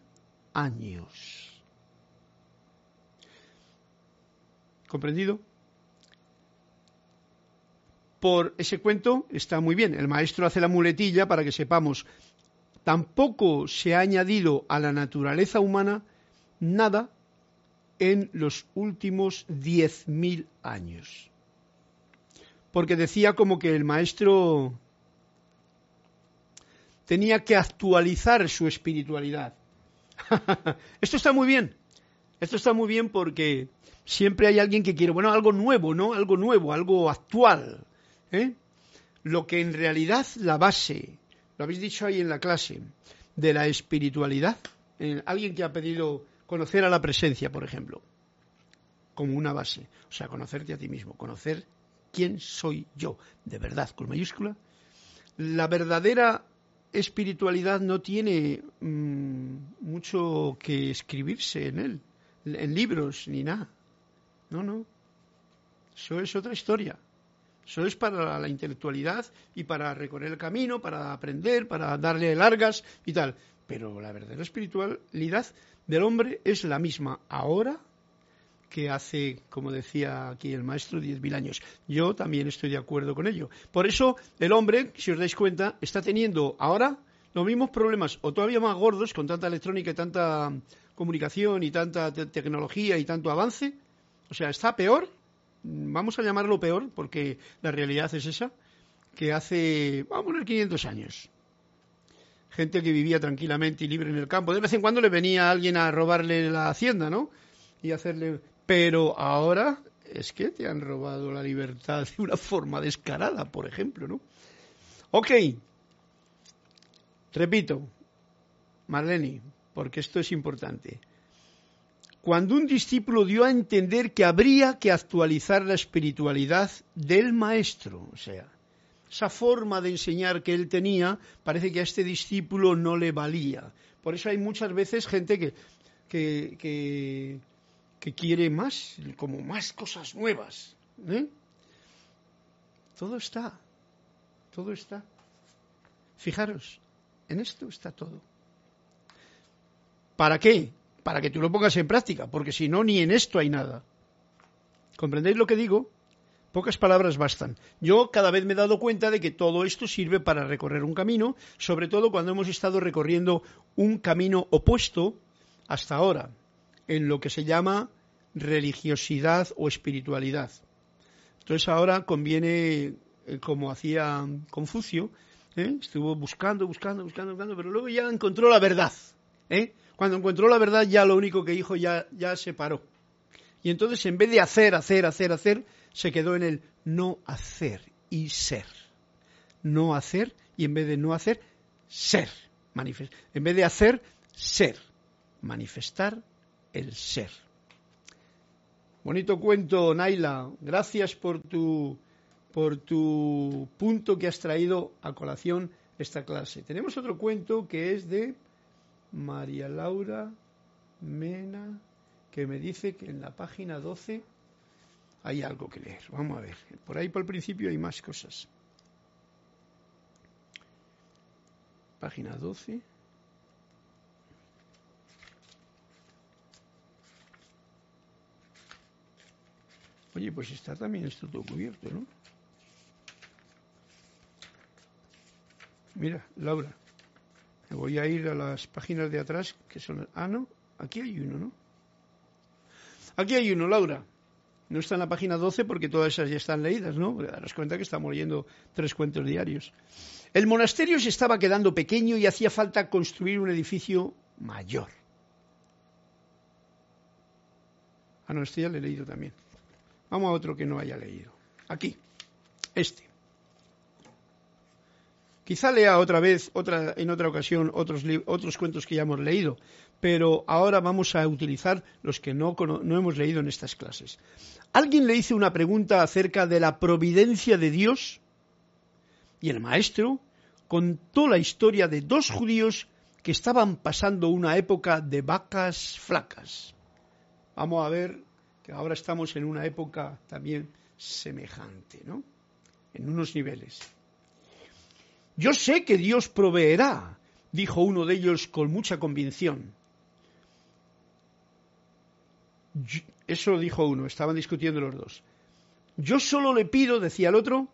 años. ¿Comprendido? Por ese cuento está muy bien. El maestro hace la muletilla para que sepamos. Tampoco se ha añadido a la naturaleza humana nada en los últimos diez mil años. Porque decía como que el maestro tenía que actualizar su espiritualidad. Esto está muy bien. Esto está muy bien porque siempre hay alguien que quiere, bueno, algo nuevo, ¿no? Algo nuevo, algo actual. ¿eh? lo que en realidad la base, lo habéis dicho ahí en la clase, de la espiritualidad, alguien que ha pedido conocer a la presencia, por ejemplo, como una base, o sea, conocerte a ti mismo, conocer quién soy yo, de verdad, con mayúscula, la verdadera espiritualidad no tiene mm, mucho que escribirse en él, en libros ni nada. No, no. Eso es otra historia. Eso es para la intelectualidad y para recorrer el camino, para aprender, para darle largas y tal. Pero la verdadera espiritualidad del hombre es la misma ahora que hace, como decía aquí el maestro, 10.000 años. Yo también estoy de acuerdo con ello. Por eso el hombre, si os dais cuenta, está teniendo ahora los mismos problemas, o todavía más gordos, con tanta electrónica y tanta comunicación y tanta tecnología y tanto avance. O sea, está peor, vamos a llamarlo peor, porque la realidad es esa, que hace, vamos a poner 500 años. Gente que vivía tranquilamente y libre en el campo. De vez en cuando le venía alguien a robarle la hacienda, ¿no? Y hacerle pero ahora es que te han robado la libertad de una forma descarada, por ejemplo, ¿no? Ok. Repito, Marlene, porque esto es importante. Cuando un discípulo dio a entender que habría que actualizar la espiritualidad del maestro, o sea, esa forma de enseñar que él tenía, parece que a este discípulo no le valía. Por eso hay muchas veces gente que, que que quiere más, como más cosas nuevas. ¿eh? Todo está, todo está. Fijaros, en esto está todo. ¿Para qué? Para que tú lo pongas en práctica, porque si no, ni en esto hay nada. ¿Comprendéis lo que digo? Pocas palabras bastan. Yo cada vez me he dado cuenta de que todo esto sirve para recorrer un camino, sobre todo cuando hemos estado recorriendo un camino opuesto hasta ahora en lo que se llama religiosidad o espiritualidad. Entonces ahora conviene, eh, como hacía Confucio, ¿eh? estuvo buscando, buscando, buscando, buscando, pero luego ya encontró la verdad. ¿eh? Cuando encontró la verdad ya lo único que dijo ya, ya se paró. Y entonces en vez de hacer, hacer, hacer, hacer, se quedó en el no hacer y ser. No hacer y en vez de no hacer, ser. en vez de hacer, ser manifestar el ser. Bonito cuento, Naila. Gracias por tu, por tu punto que has traído a colación esta clase. Tenemos otro cuento que es de María Laura Mena, que me dice que en la página 12 hay algo que leer. Vamos a ver. Por ahí por el principio hay más cosas. Página 12. Oye, pues está también esto todo cubierto, ¿no? Mira, Laura, voy a ir a las páginas de atrás, que son... Ah, no, aquí hay uno, ¿no? Aquí hay uno, Laura. No está en la página 12 porque todas esas ya están leídas, ¿no? Daros cuenta que estamos leyendo tres cuentos diarios. El monasterio se estaba quedando pequeño y hacía falta construir un edificio mayor. Ah, no, este ya lo he leído también. Vamos a otro que no haya leído. Aquí, este. Quizá lea otra vez, otra, en otra ocasión, otros, otros cuentos que ya hemos leído, pero ahora vamos a utilizar los que no, no hemos leído en estas clases. Alguien le hizo una pregunta acerca de la providencia de Dios y el maestro contó la historia de dos judíos que estaban pasando una época de vacas flacas. Vamos a ver que ahora estamos en una época también semejante, ¿no? En unos niveles. Yo sé que Dios proveerá, dijo uno de ellos con mucha convicción. Eso dijo uno, estaban discutiendo los dos. Yo solo le pido, decía el otro,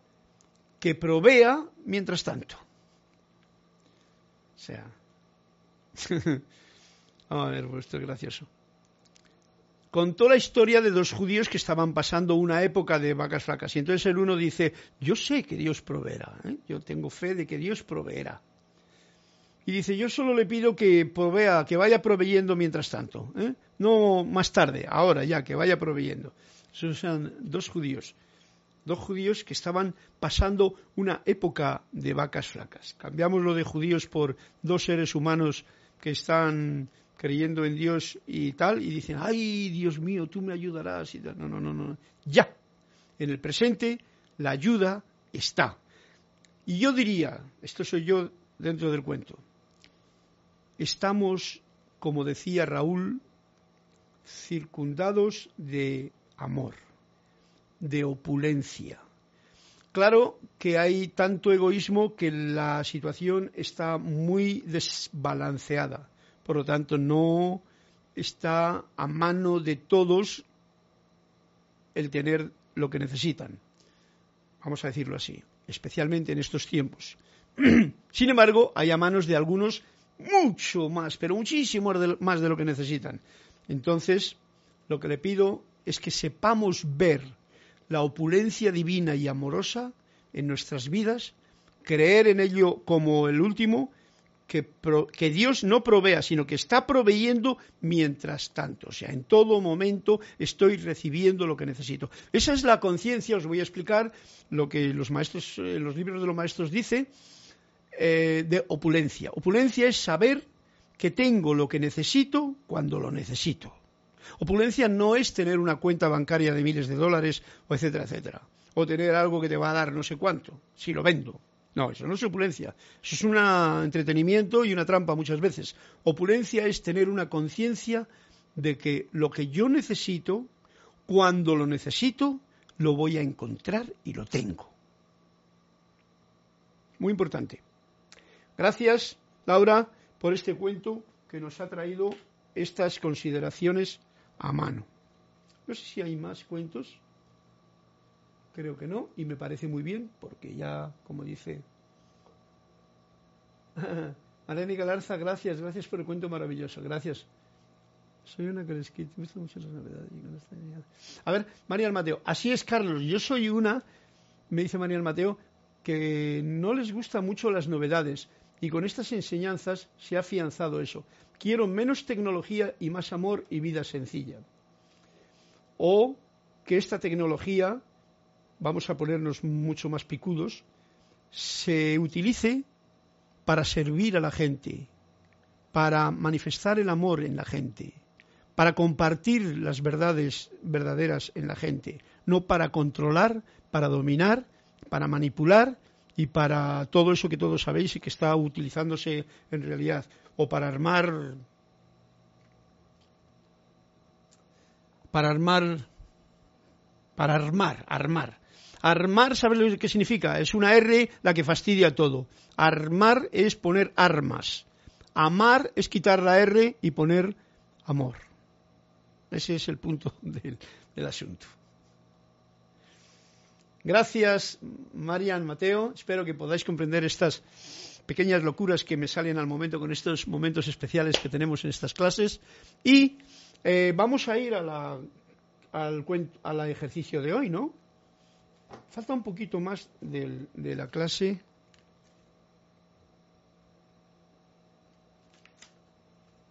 que provea mientras tanto. O sea, vamos a ver, pues esto es gracioso contó la historia de dos judíos que estaban pasando una época de vacas flacas. Y entonces el uno dice, yo sé que Dios proveerá, ¿eh? yo tengo fe de que Dios proveerá. Y dice, yo solo le pido que provea, que vaya proveyendo mientras tanto, ¿eh? no más tarde, ahora ya, que vaya proveyendo. Esos son dos judíos. dos judíos que estaban pasando una época de vacas flacas. Cambiamos lo de judíos por dos seres humanos que están creyendo en Dios y tal, y dicen, ay, Dios mío, tú me ayudarás. Y tal. No, no, no, no. Ya. En el presente, la ayuda está. Y yo diría, esto soy yo dentro del cuento, estamos, como decía Raúl, circundados de amor, de opulencia. Claro que hay tanto egoísmo que la situación está muy desbalanceada. Por lo tanto, no está a mano de todos el tener lo que necesitan. Vamos a decirlo así especialmente en estos tiempos. Sin embargo, hay a manos de algunos mucho más, pero muchísimo más de lo que necesitan. Entonces, lo que le pido es que sepamos ver la opulencia divina y amorosa en nuestras vidas, creer en ello como el último que, Dios no provea, sino que está proveyendo mientras tanto. O sea, en todo momento estoy recibiendo lo que necesito. Esa es la conciencia, os voy a explicar lo que los maestros, eh, los libros de los maestros dicen eh, de opulencia. Opulencia es saber que tengo lo que necesito cuando lo necesito. Opulencia no es tener una cuenta bancaria de miles de dólares, o etcétera, etcétera. O tener algo que te va a dar no sé cuánto, si lo vendo. No, eso no es opulencia. Eso es un entretenimiento y una trampa muchas veces. Opulencia es tener una conciencia de que lo que yo necesito, cuando lo necesito, lo voy a encontrar y lo tengo. Muy importante. Gracias, Laura, por este cuento que nos ha traído estas consideraciones a mano. No sé si hay más cuentos. Creo que no, y me parece muy bien, porque ya, como dice Marlene Galarza, gracias, gracias por el cuento maravilloso, gracias. Soy una que les me gustan mucho las novedades. A ver, María Mateo, así es Carlos, yo soy una, me dice María Mateo, que no les gustan mucho las novedades y con estas enseñanzas se ha afianzado eso. Quiero menos tecnología y más amor y vida sencilla. O que esta tecnología vamos a ponernos mucho más picudos, se utilice para servir a la gente, para manifestar el amor en la gente, para compartir las verdades verdaderas en la gente, no para controlar, para dominar, para manipular y para todo eso que todos sabéis y que está utilizándose en realidad, o para armar para armar para armar, armar Armar, ¿sabes lo que significa? Es una R la que fastidia todo. Armar es poner armas. Amar es quitar la R y poner amor. Ese es el punto del, asunto. Gracias, Marian Mateo. Espero que podáis comprender estas pequeñas locuras que me salen al momento con estos momentos especiales que tenemos en estas clases. Y eh, vamos a ir a la, al, al ejercicio de hoy, ¿no? Falta un poquito más de la clase.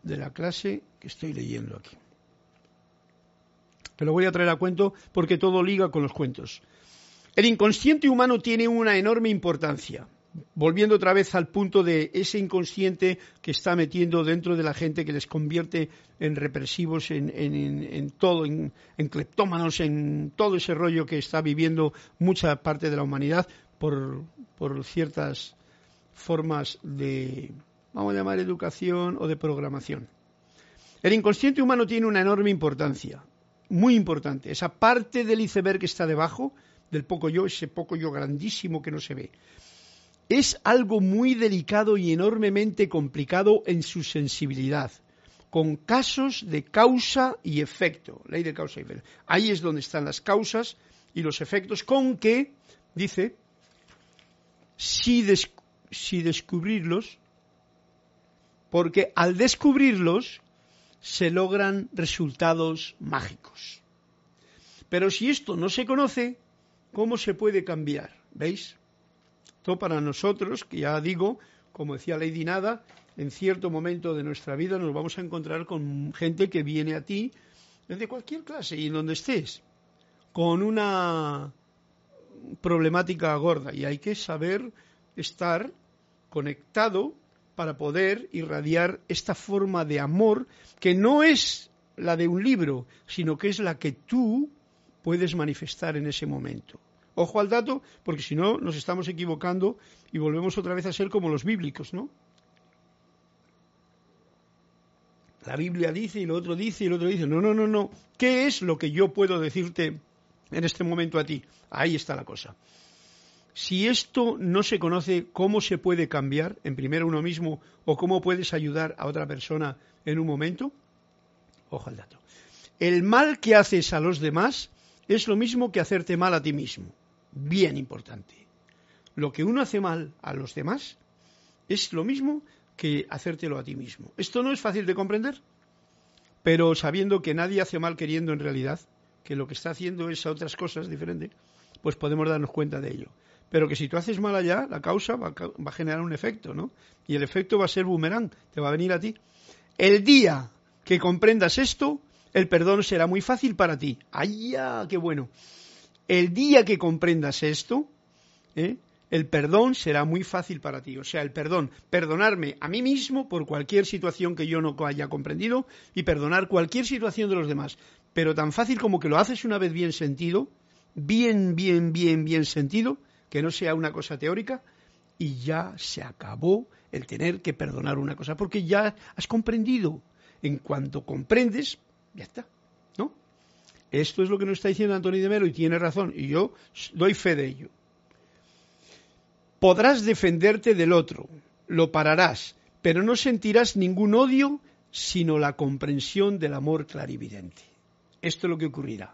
De la clase que estoy leyendo aquí. Te lo voy a traer a cuento porque todo liga con los cuentos. El inconsciente humano tiene una enorme importancia volviendo otra vez al punto de ese inconsciente que está metiendo dentro de la gente que les convierte en represivos, en, todo, en, cleptómanos, en todo ese rollo que está viviendo mucha parte de la humanidad por, por ciertas formas de, vamos a llamar, educación o de programación. El inconsciente humano tiene una enorme importancia, muy importante. Esa parte del iceberg que está debajo del poco yo, ese poco yo grandísimo que no se ve es algo muy delicado y enormemente complicado en su sensibilidad, con casos de causa y efecto, ley de causa y efecto. Ahí es donde están las causas y los efectos, con que, dice, si, si descubrirlos, porque al descubrirlos se logran resultados mágicos. Pero si esto no se conoce, ¿cómo se puede cambiar? ¿Veis? Para nosotros, que ya digo, como decía Lady Nada, en cierto momento de nuestra vida nos vamos a encontrar con gente que viene a ti desde cualquier clase y en donde estés, con una problemática gorda y hay que saber estar conectado para poder irradiar esta forma de amor que no es la de un libro, sino que es la que tú puedes manifestar en ese momento. Ojo al dato, porque si no nos estamos equivocando y volvemos otra vez a ser como los bíblicos, ¿no? La Biblia dice y lo otro dice y el otro dice. No, no, no, no. ¿Qué es lo que yo puedo decirte en este momento a ti? Ahí está la cosa. Si esto no se conoce, ¿cómo se puede cambiar en primero uno mismo o cómo puedes ayudar a otra persona en un momento? Ojo al dato. El mal que haces a los demás es lo mismo que hacerte mal a ti mismo. Bien importante. Lo que uno hace mal a los demás es lo mismo que hacértelo a ti mismo. Esto no es fácil de comprender, pero sabiendo que nadie hace mal queriendo en realidad, que lo que está haciendo es a otras cosas diferentes, pues podemos darnos cuenta de ello. Pero que si tú haces mal allá, la causa va, a generar un efecto, ¿no? Y el efecto va a ser boomerang, te va a venir a ti. El día que comprendas esto, el perdón será muy fácil para ti. ¡Ay, ya! ¡Qué bueno! El día que comprendas esto, ¿eh? el perdón será muy fácil para ti. O sea, el perdón, perdonarme a mí mismo por cualquier situación que yo no haya comprendido y perdonar cualquier situación de los demás. Pero tan fácil como que lo haces una vez bien sentido, bien, bien, bien, bien sentido, que no sea una cosa teórica, y ya se acabó el tener que perdonar una cosa, porque ya has comprendido. En cuanto comprendes, ya está. Esto es lo que nos está diciendo Antonio de Melo y tiene razón, y yo doy fe de ello. Podrás defenderte del otro, lo pararás, pero no sentirás ningún odio, sino la comprensión del amor clarividente. Esto es lo que ocurrirá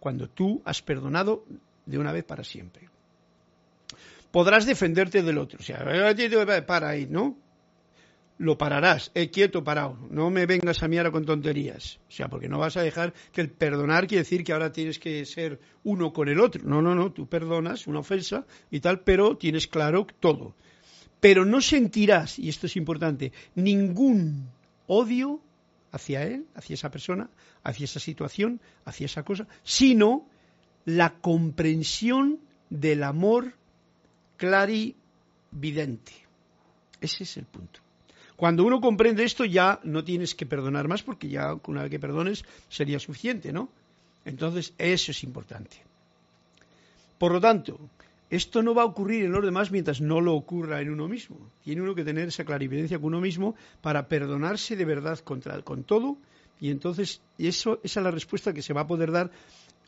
cuando tú has perdonado de una vez para siempre. Podrás defenderte del otro. O sea, para ahí, ¿no? Lo pararás, eh, quieto, parado, no me vengas a mirar con tonterías, o sea, porque no vas a dejar que el perdonar quiere decir que ahora tienes que ser uno con el otro, no, no, no, tú perdonas una ofensa y tal, pero tienes claro todo, pero no sentirás, y esto es importante, ningún odio hacia él, hacia esa persona, hacia esa situación, hacia esa cosa, sino la comprensión del amor clarividente. Ese es el punto. Cuando uno comprende esto ya no tienes que perdonar más porque ya una vez que perdones sería suficiente, ¿no? Entonces eso es importante. Por lo tanto, esto no va a ocurrir en los demás mientras no lo ocurra en uno mismo. Tiene uno que tener esa clarividencia con uno mismo para perdonarse de verdad contra, con todo y entonces eso, esa es la respuesta que se va a poder dar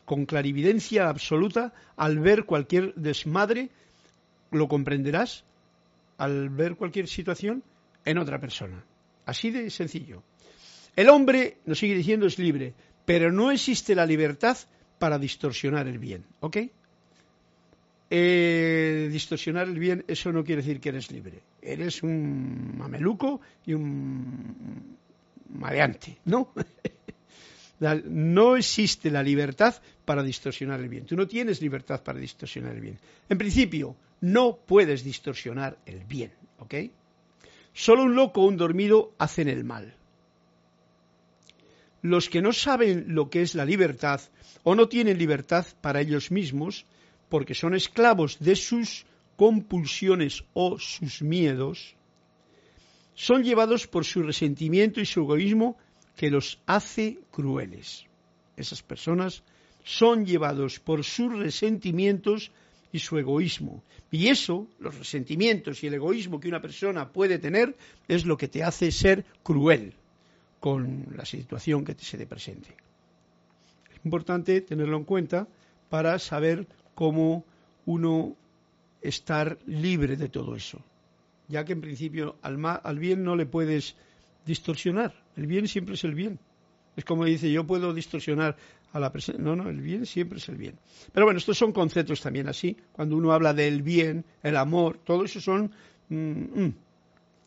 con clarividencia absoluta al ver cualquier desmadre, lo comprenderás, al ver cualquier situación en otra persona. Así de sencillo. El hombre, nos sigue diciendo, es libre, pero no existe la libertad para distorsionar el bien. ¿Ok? Eh, distorsionar el bien, eso no quiere decir que eres libre. Eres un mameluco y un mareante, ¿no? no existe la libertad para distorsionar el bien. Tú no tienes libertad para distorsionar el bien. En principio, no puedes distorsionar el bien, ¿ok? Solo un loco o un dormido hacen el mal. Los que no saben lo que es la libertad o no tienen libertad para ellos mismos, porque son esclavos de sus compulsiones o sus miedos, son llevados por su resentimiento y su egoísmo que los hace crueles. Esas personas son llevados por sus resentimientos y su egoísmo. Y eso, los resentimientos y el egoísmo que una persona puede tener, es lo que te hace ser cruel con la situación que te se te presente. Es importante tenerlo en cuenta para saber cómo uno estar libre de todo eso, ya que en principio al, al bien no le puedes distorsionar, el bien siempre es el bien. Es como dice, yo puedo distorsionar a la presencia. No, no, el bien siempre es el bien. Pero bueno, estos son conceptos también así. Cuando uno habla del bien, el amor, todo eso son. Mm, mm.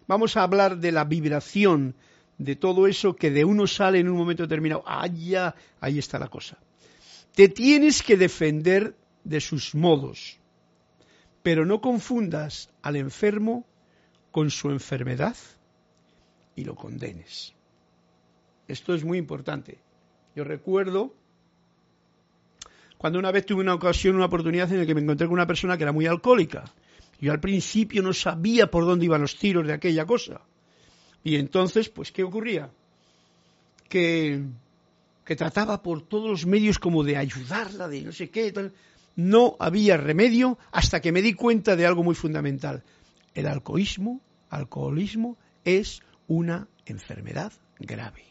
Vamos a hablar de la vibración de todo eso que de uno sale en un momento determinado. Ah, ya, ahí está la cosa. Te tienes que defender de sus modos, pero no confundas al enfermo con su enfermedad y lo condenes. Esto es muy importante. Yo recuerdo cuando una vez tuve una ocasión, una oportunidad en la que me encontré con una persona que era muy alcohólica. Yo al principio no sabía por dónde iban los tiros de aquella cosa. Y entonces, pues, ¿qué ocurría? Que, que trataba por todos los medios como de ayudarla, de no sé qué, tal. No había remedio hasta que me di cuenta de algo muy fundamental. El alcoholismo, alcoholismo es una enfermedad grave,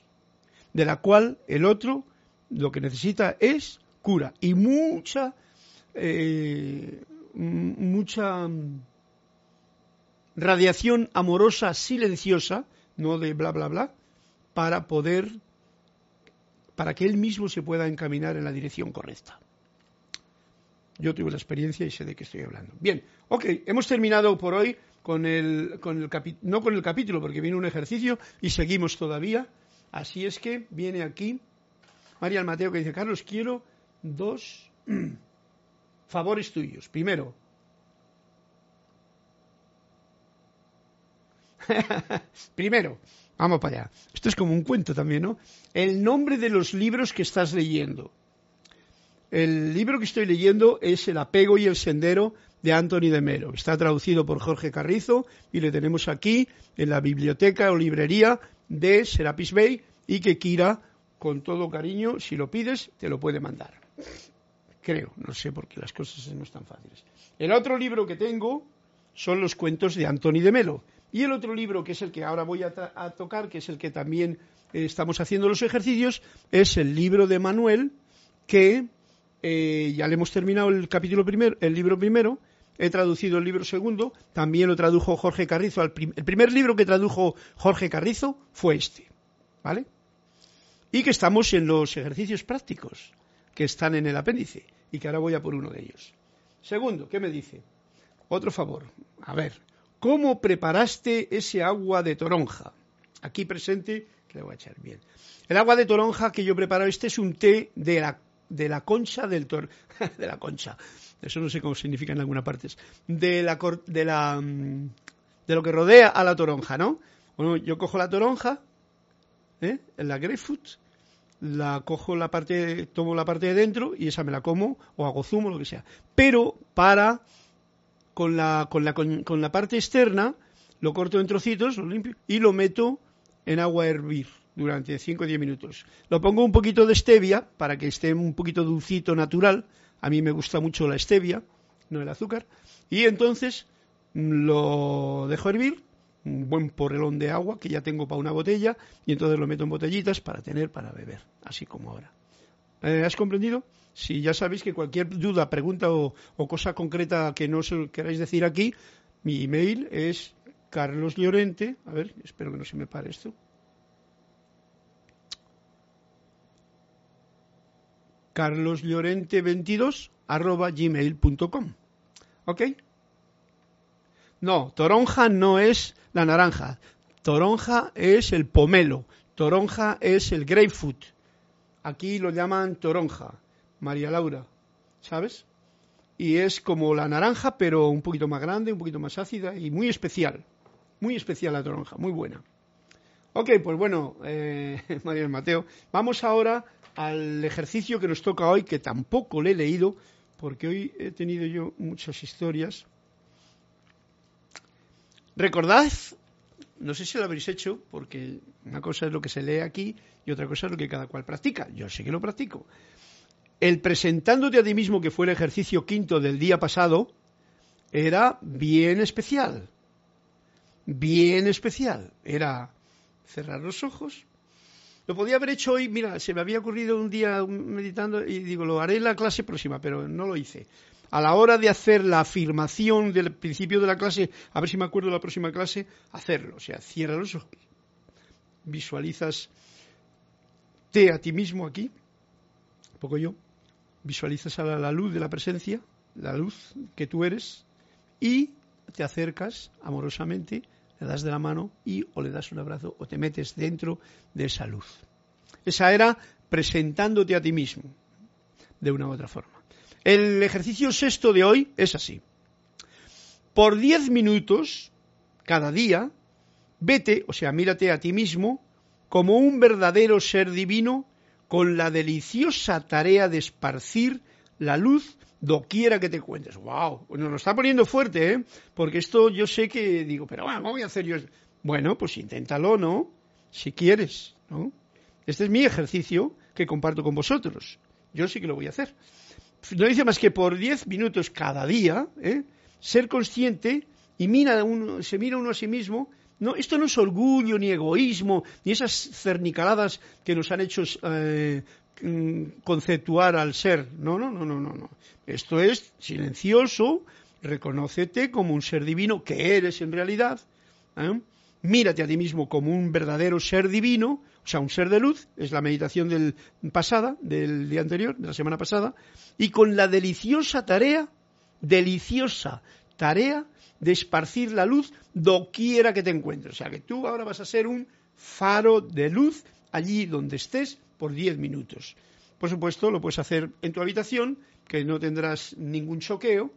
de la cual el otro lo que necesita es cura y mucha eh, mucha radiación amorosa silenciosa, no de bla bla bla, para poder para que él mismo se pueda encaminar en la dirección correcta. Yo tuve la experiencia y sé de qué estoy hablando. Bien, ok, hemos terminado por hoy con el, con el no con el capítulo, porque viene un ejercicio y seguimos todavía. Así es que viene aquí María Mateo que dice, Carlos, quiero dos favores tuyos. Primero, primero, vamos para allá. Esto es como un cuento también, ¿no? El nombre de los libros que estás leyendo. El libro que estoy leyendo es El apego y el sendero de Anthony de Melo. Está traducido por Jorge Carrizo y le tenemos aquí en la biblioteca o librería de Serapis Bay y que Kira, con todo cariño, si lo pides, te lo puede mandar. Creo, no sé por qué las cosas no están fáciles. El otro libro que tengo son los cuentos de Anthony de Melo. Y el otro libro, que es el que ahora voy a, tocar, que es el que también eh, estamos haciendo los ejercicios, es el libro de Manuel, que eh, ya le hemos terminado el capítulo primero, el libro primero, he traducido el libro segundo, también lo tradujo Jorge Carrizo. el primer libro que tradujo Jorge Carrizo fue este, ¿vale? Y que estamos en los ejercicios prácticos que están en el apéndice y que ahora voy a por uno de ellos. Segundo, ¿qué me dice? Otro favor. A ver, ¿cómo preparaste ese agua de toronja? Aquí presente, le voy a echar bien. El agua de toronja que yo preparo, este es un té de la, de la concha del tor... de la concha. Eso no sé cómo significa en alguna parte. De la, de la, mm, de lo que rodea a la toronja, ¿no? Bueno, yo cojo la toronja, ¿eh? La grapefruit, la cojo la parte, tomo la parte de dentro y esa me la como o hago zumo, lo que sea. Pero para, con la, con la, con, la parte externa, lo corto en trocitos, lo limpio y lo meto en agua a hervir durante 5 o 10 minutos. Lo pongo un poquito de stevia para que esté un poquito dulcito natural. A mí me gusta mucho la stevia, no el azúcar. Y entonces lo dejo hervir un buen porrelón de agua que ya tengo para una botella y entonces lo meto en botellitas para tener para beber, así como ahora. Eh, ¿Has comprendido? Si ya sabéis que cualquier duda, pregunta o, cosa concreta que no os queráis decir aquí, mi email es Carlos Llorente, a ver, espero que no se me pare esto. carloslorente22 arroba gmail.com. ¿Ok? No, toronja no es la naranja. Toronja es el pomelo. Toronja es el grapefruit. Aquí lo llaman toronja. María Laura, ¿sabes? Y es como la naranja, pero un poquito más grande, un poquito más ácida y muy especial. Muy especial la toronja, muy buena. Ok, pues bueno, eh, María Mateo, vamos ahora al ejercicio que nos toca hoy, que tampoco le he leído, porque hoy he tenido yo muchas historias Recordad, no sé si lo habréis hecho, porque una cosa es lo que se lee aquí y otra cosa es lo que cada cual practica. Yo sé que lo practico. El presentándote a ti mismo, que fue el ejercicio quinto del día pasado, era bien especial. Bien especial. Era cerrar los ojos. Lo podía haber hecho hoy, mira, se me había ocurrido un día meditando y digo, lo haré en la clase próxima, pero no lo hice a la hora de hacer la afirmación del principio de la clase, a ver si me acuerdo de la próxima clase, hacerlo. O sea, cierra los ojos, visualizas te a ti mismo aquí, un poco yo, visualizas a la luz de la presencia, la luz que tú eres, y te acercas amorosamente, le das de la mano y o le das un abrazo o te metes dentro de esa luz. Esa era presentándote a ti mismo, de una u otra forma. El ejercicio sexto de hoy es así. Por diez minutos cada día, vete, o sea, mírate a ti mismo como un verdadero ser divino con la deliciosa tarea de esparcir la luz doquiera que te encuentres. ¡Wow! Nos lo está poniendo fuerte, ¿eh? Porque esto yo sé que digo, pero bueno, ¿cómo voy a hacer yo? Bueno, pues inténtalo, ¿no? Si quieres, ¿no? Este es mi ejercicio que comparto con vosotros. Yo sí que lo voy a hacer. No dice más que por 10 minutos cada día, ¿eh? ser consciente y mira uno, se mira uno a sí mismo. No, esto no es orgullo, ni egoísmo, ni esas cernicaladas que nos han hecho eh, mm, conceptuar al ser. No, no, no, no, no, no. Esto es silencioso, reconócete como un ser divino que eres en realidad. ¿eh? Mírate a ti mismo como un verdadero ser divino o sea, un ser de luz, es la meditación del pasada, del día anterior, de la semana pasada, y con la deliciosa tarea, deliciosa tarea de esparcir la luz doquiera que te encuentres. O sea, que tú ahora vas a ser un faro de luz allí donde estés por 10 minutos. Por supuesto, lo puedes hacer en tu habitación, que no tendrás ningún choqueo,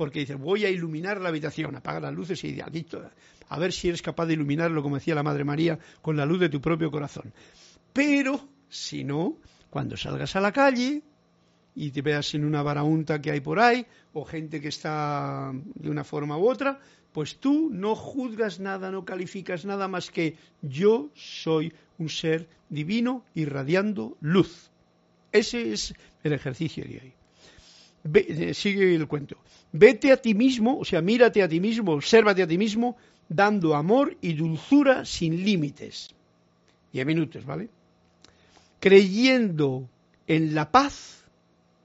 porque dices, voy a iluminar la habitación, apaga las luces y aquí a ver si eres capaz de iluminarlo, como decía la Madre María, con la luz de tu propio corazón. Pero, si no, cuando salgas a la calle y te veas en una varaunta que hay por ahí, o gente que está de una forma u otra, pues tú no juzgas nada, no calificas nada más que yo soy un ser divino irradiando luz. Ese es el ejercicio de hoy. Eh, sigue el cuento. Vete a ti mismo, o sea, mírate a ti mismo, obsérvate a ti mismo dando amor y dulzura sin límites. A minutos, ¿vale? Creyendo en la paz,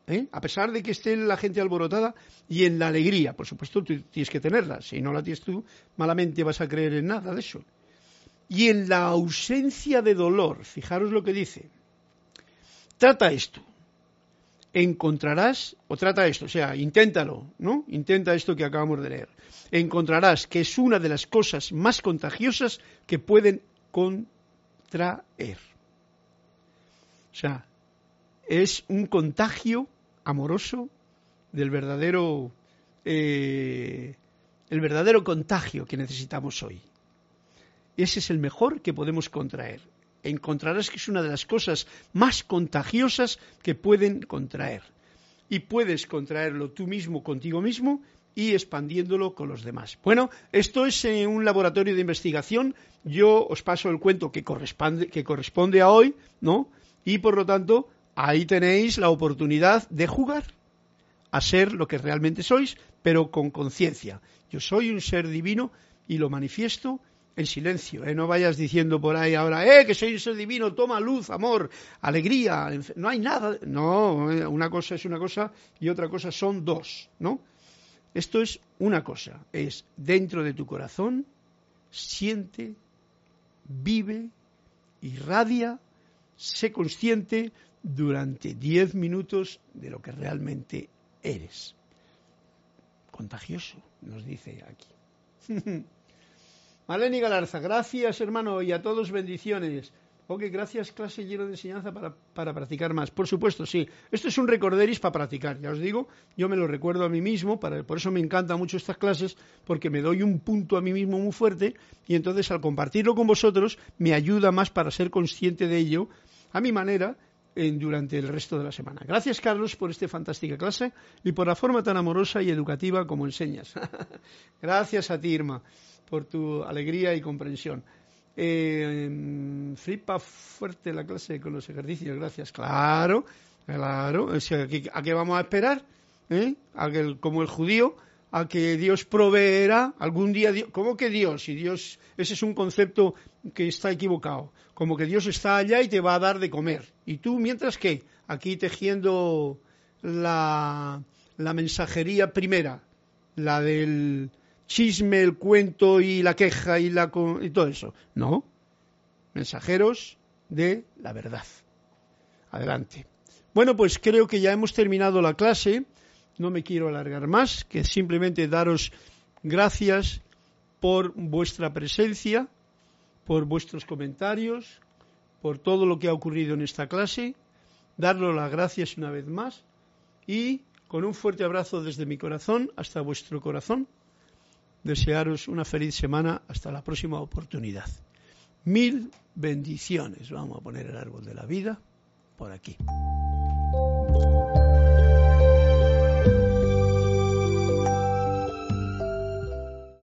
¿eh? a pesar de que esté la gente alborotada, y en la alegría. Por supuesto, tú tienes que tenerla. Si no la tienes tú, malamente vas a creer en nada de eso. Y en la ausencia de dolor, fijaros lo que dice. Trata esto. Encontrarás, o trata esto, o sea, inténtalo, ¿no? Intenta esto que acabamos de leer encontrarás que es una de las cosas más contagiosas que pueden contraer. O sea, es un contagio amoroso del verdadero, eh, el verdadero contagio que necesitamos hoy. Ese es el mejor que podemos contraer. Encontrarás que es una de las cosas más contagiosas que pueden contraer. Y puedes contraerlo tú mismo contigo mismo y expandiéndolo con los demás. Bueno, esto es eh, un laboratorio de investigación. Yo os paso el cuento que corresponde, que corresponde a hoy, ¿no? Y por lo tanto, ahí tenéis la oportunidad de jugar a ser lo que realmente sois, pero con conciencia. Yo soy un ser divino y lo manifiesto en silencio. ¿eh? No vayas diciendo por ahí ahora, eh, que soy un ser divino, toma luz, amor, alegría. No hay nada. No, eh, una cosa es una cosa y otra cosa son dos, ¿no? Esto es una cosa, es dentro de tu corazón, siente, vive, irradia, sé consciente durante diez minutos de lo que realmente eres. Contagioso, nos dice aquí. Maleni Galarza, gracias hermano y a todos bendiciones. Ok, gracias, clase lleno de enseñanza para, practicar más. Por supuesto, sí. Esto es un recorderis para practicar, ya os digo. Yo me lo recuerdo a mí mismo, por eso me encantan mucho estas clases, porque me doy un punto a mí mismo muy fuerte y entonces al compartirlo con vosotros me ayuda más para ser consciente de ello a mi manera durante el resto de la semana. Gracias, Carlos, por esta fantástica clase y por la forma tan amorosa y educativa como enseñas. gracias a ti, Irma, por tu alegría y comprensión. Eh, flipa fuerte la clase con los ejercicios, gracias. Claro, claro. ¿a, qué, vamos a esperar? ¿Eh? A que, como el judío, a que Dios proveerá algún día. ¿Cómo que Dios? Y Dios, ese es un concepto que está equivocado. Como que Dios está allá y te va a dar de comer. Y tú, mientras que, aquí tejiendo la, la mensajería primera, la del chisme, el cuento y la queja y, la, y todo eso. No, mensajeros de la verdad. Adelante. Bueno, pues creo que ya hemos terminado la clase. No me quiero alargar más, que simplemente daros gracias por vuestra presencia, por vuestros comentarios, por todo lo que ha ocurrido en esta clase. Daros las gracias una vez más y con un fuerte abrazo desde mi corazón hasta vuestro corazón desearos una feliz semana hasta la próxima oportunidad. Mil bendiciones. Vamos a poner el árbol de la vida por aquí.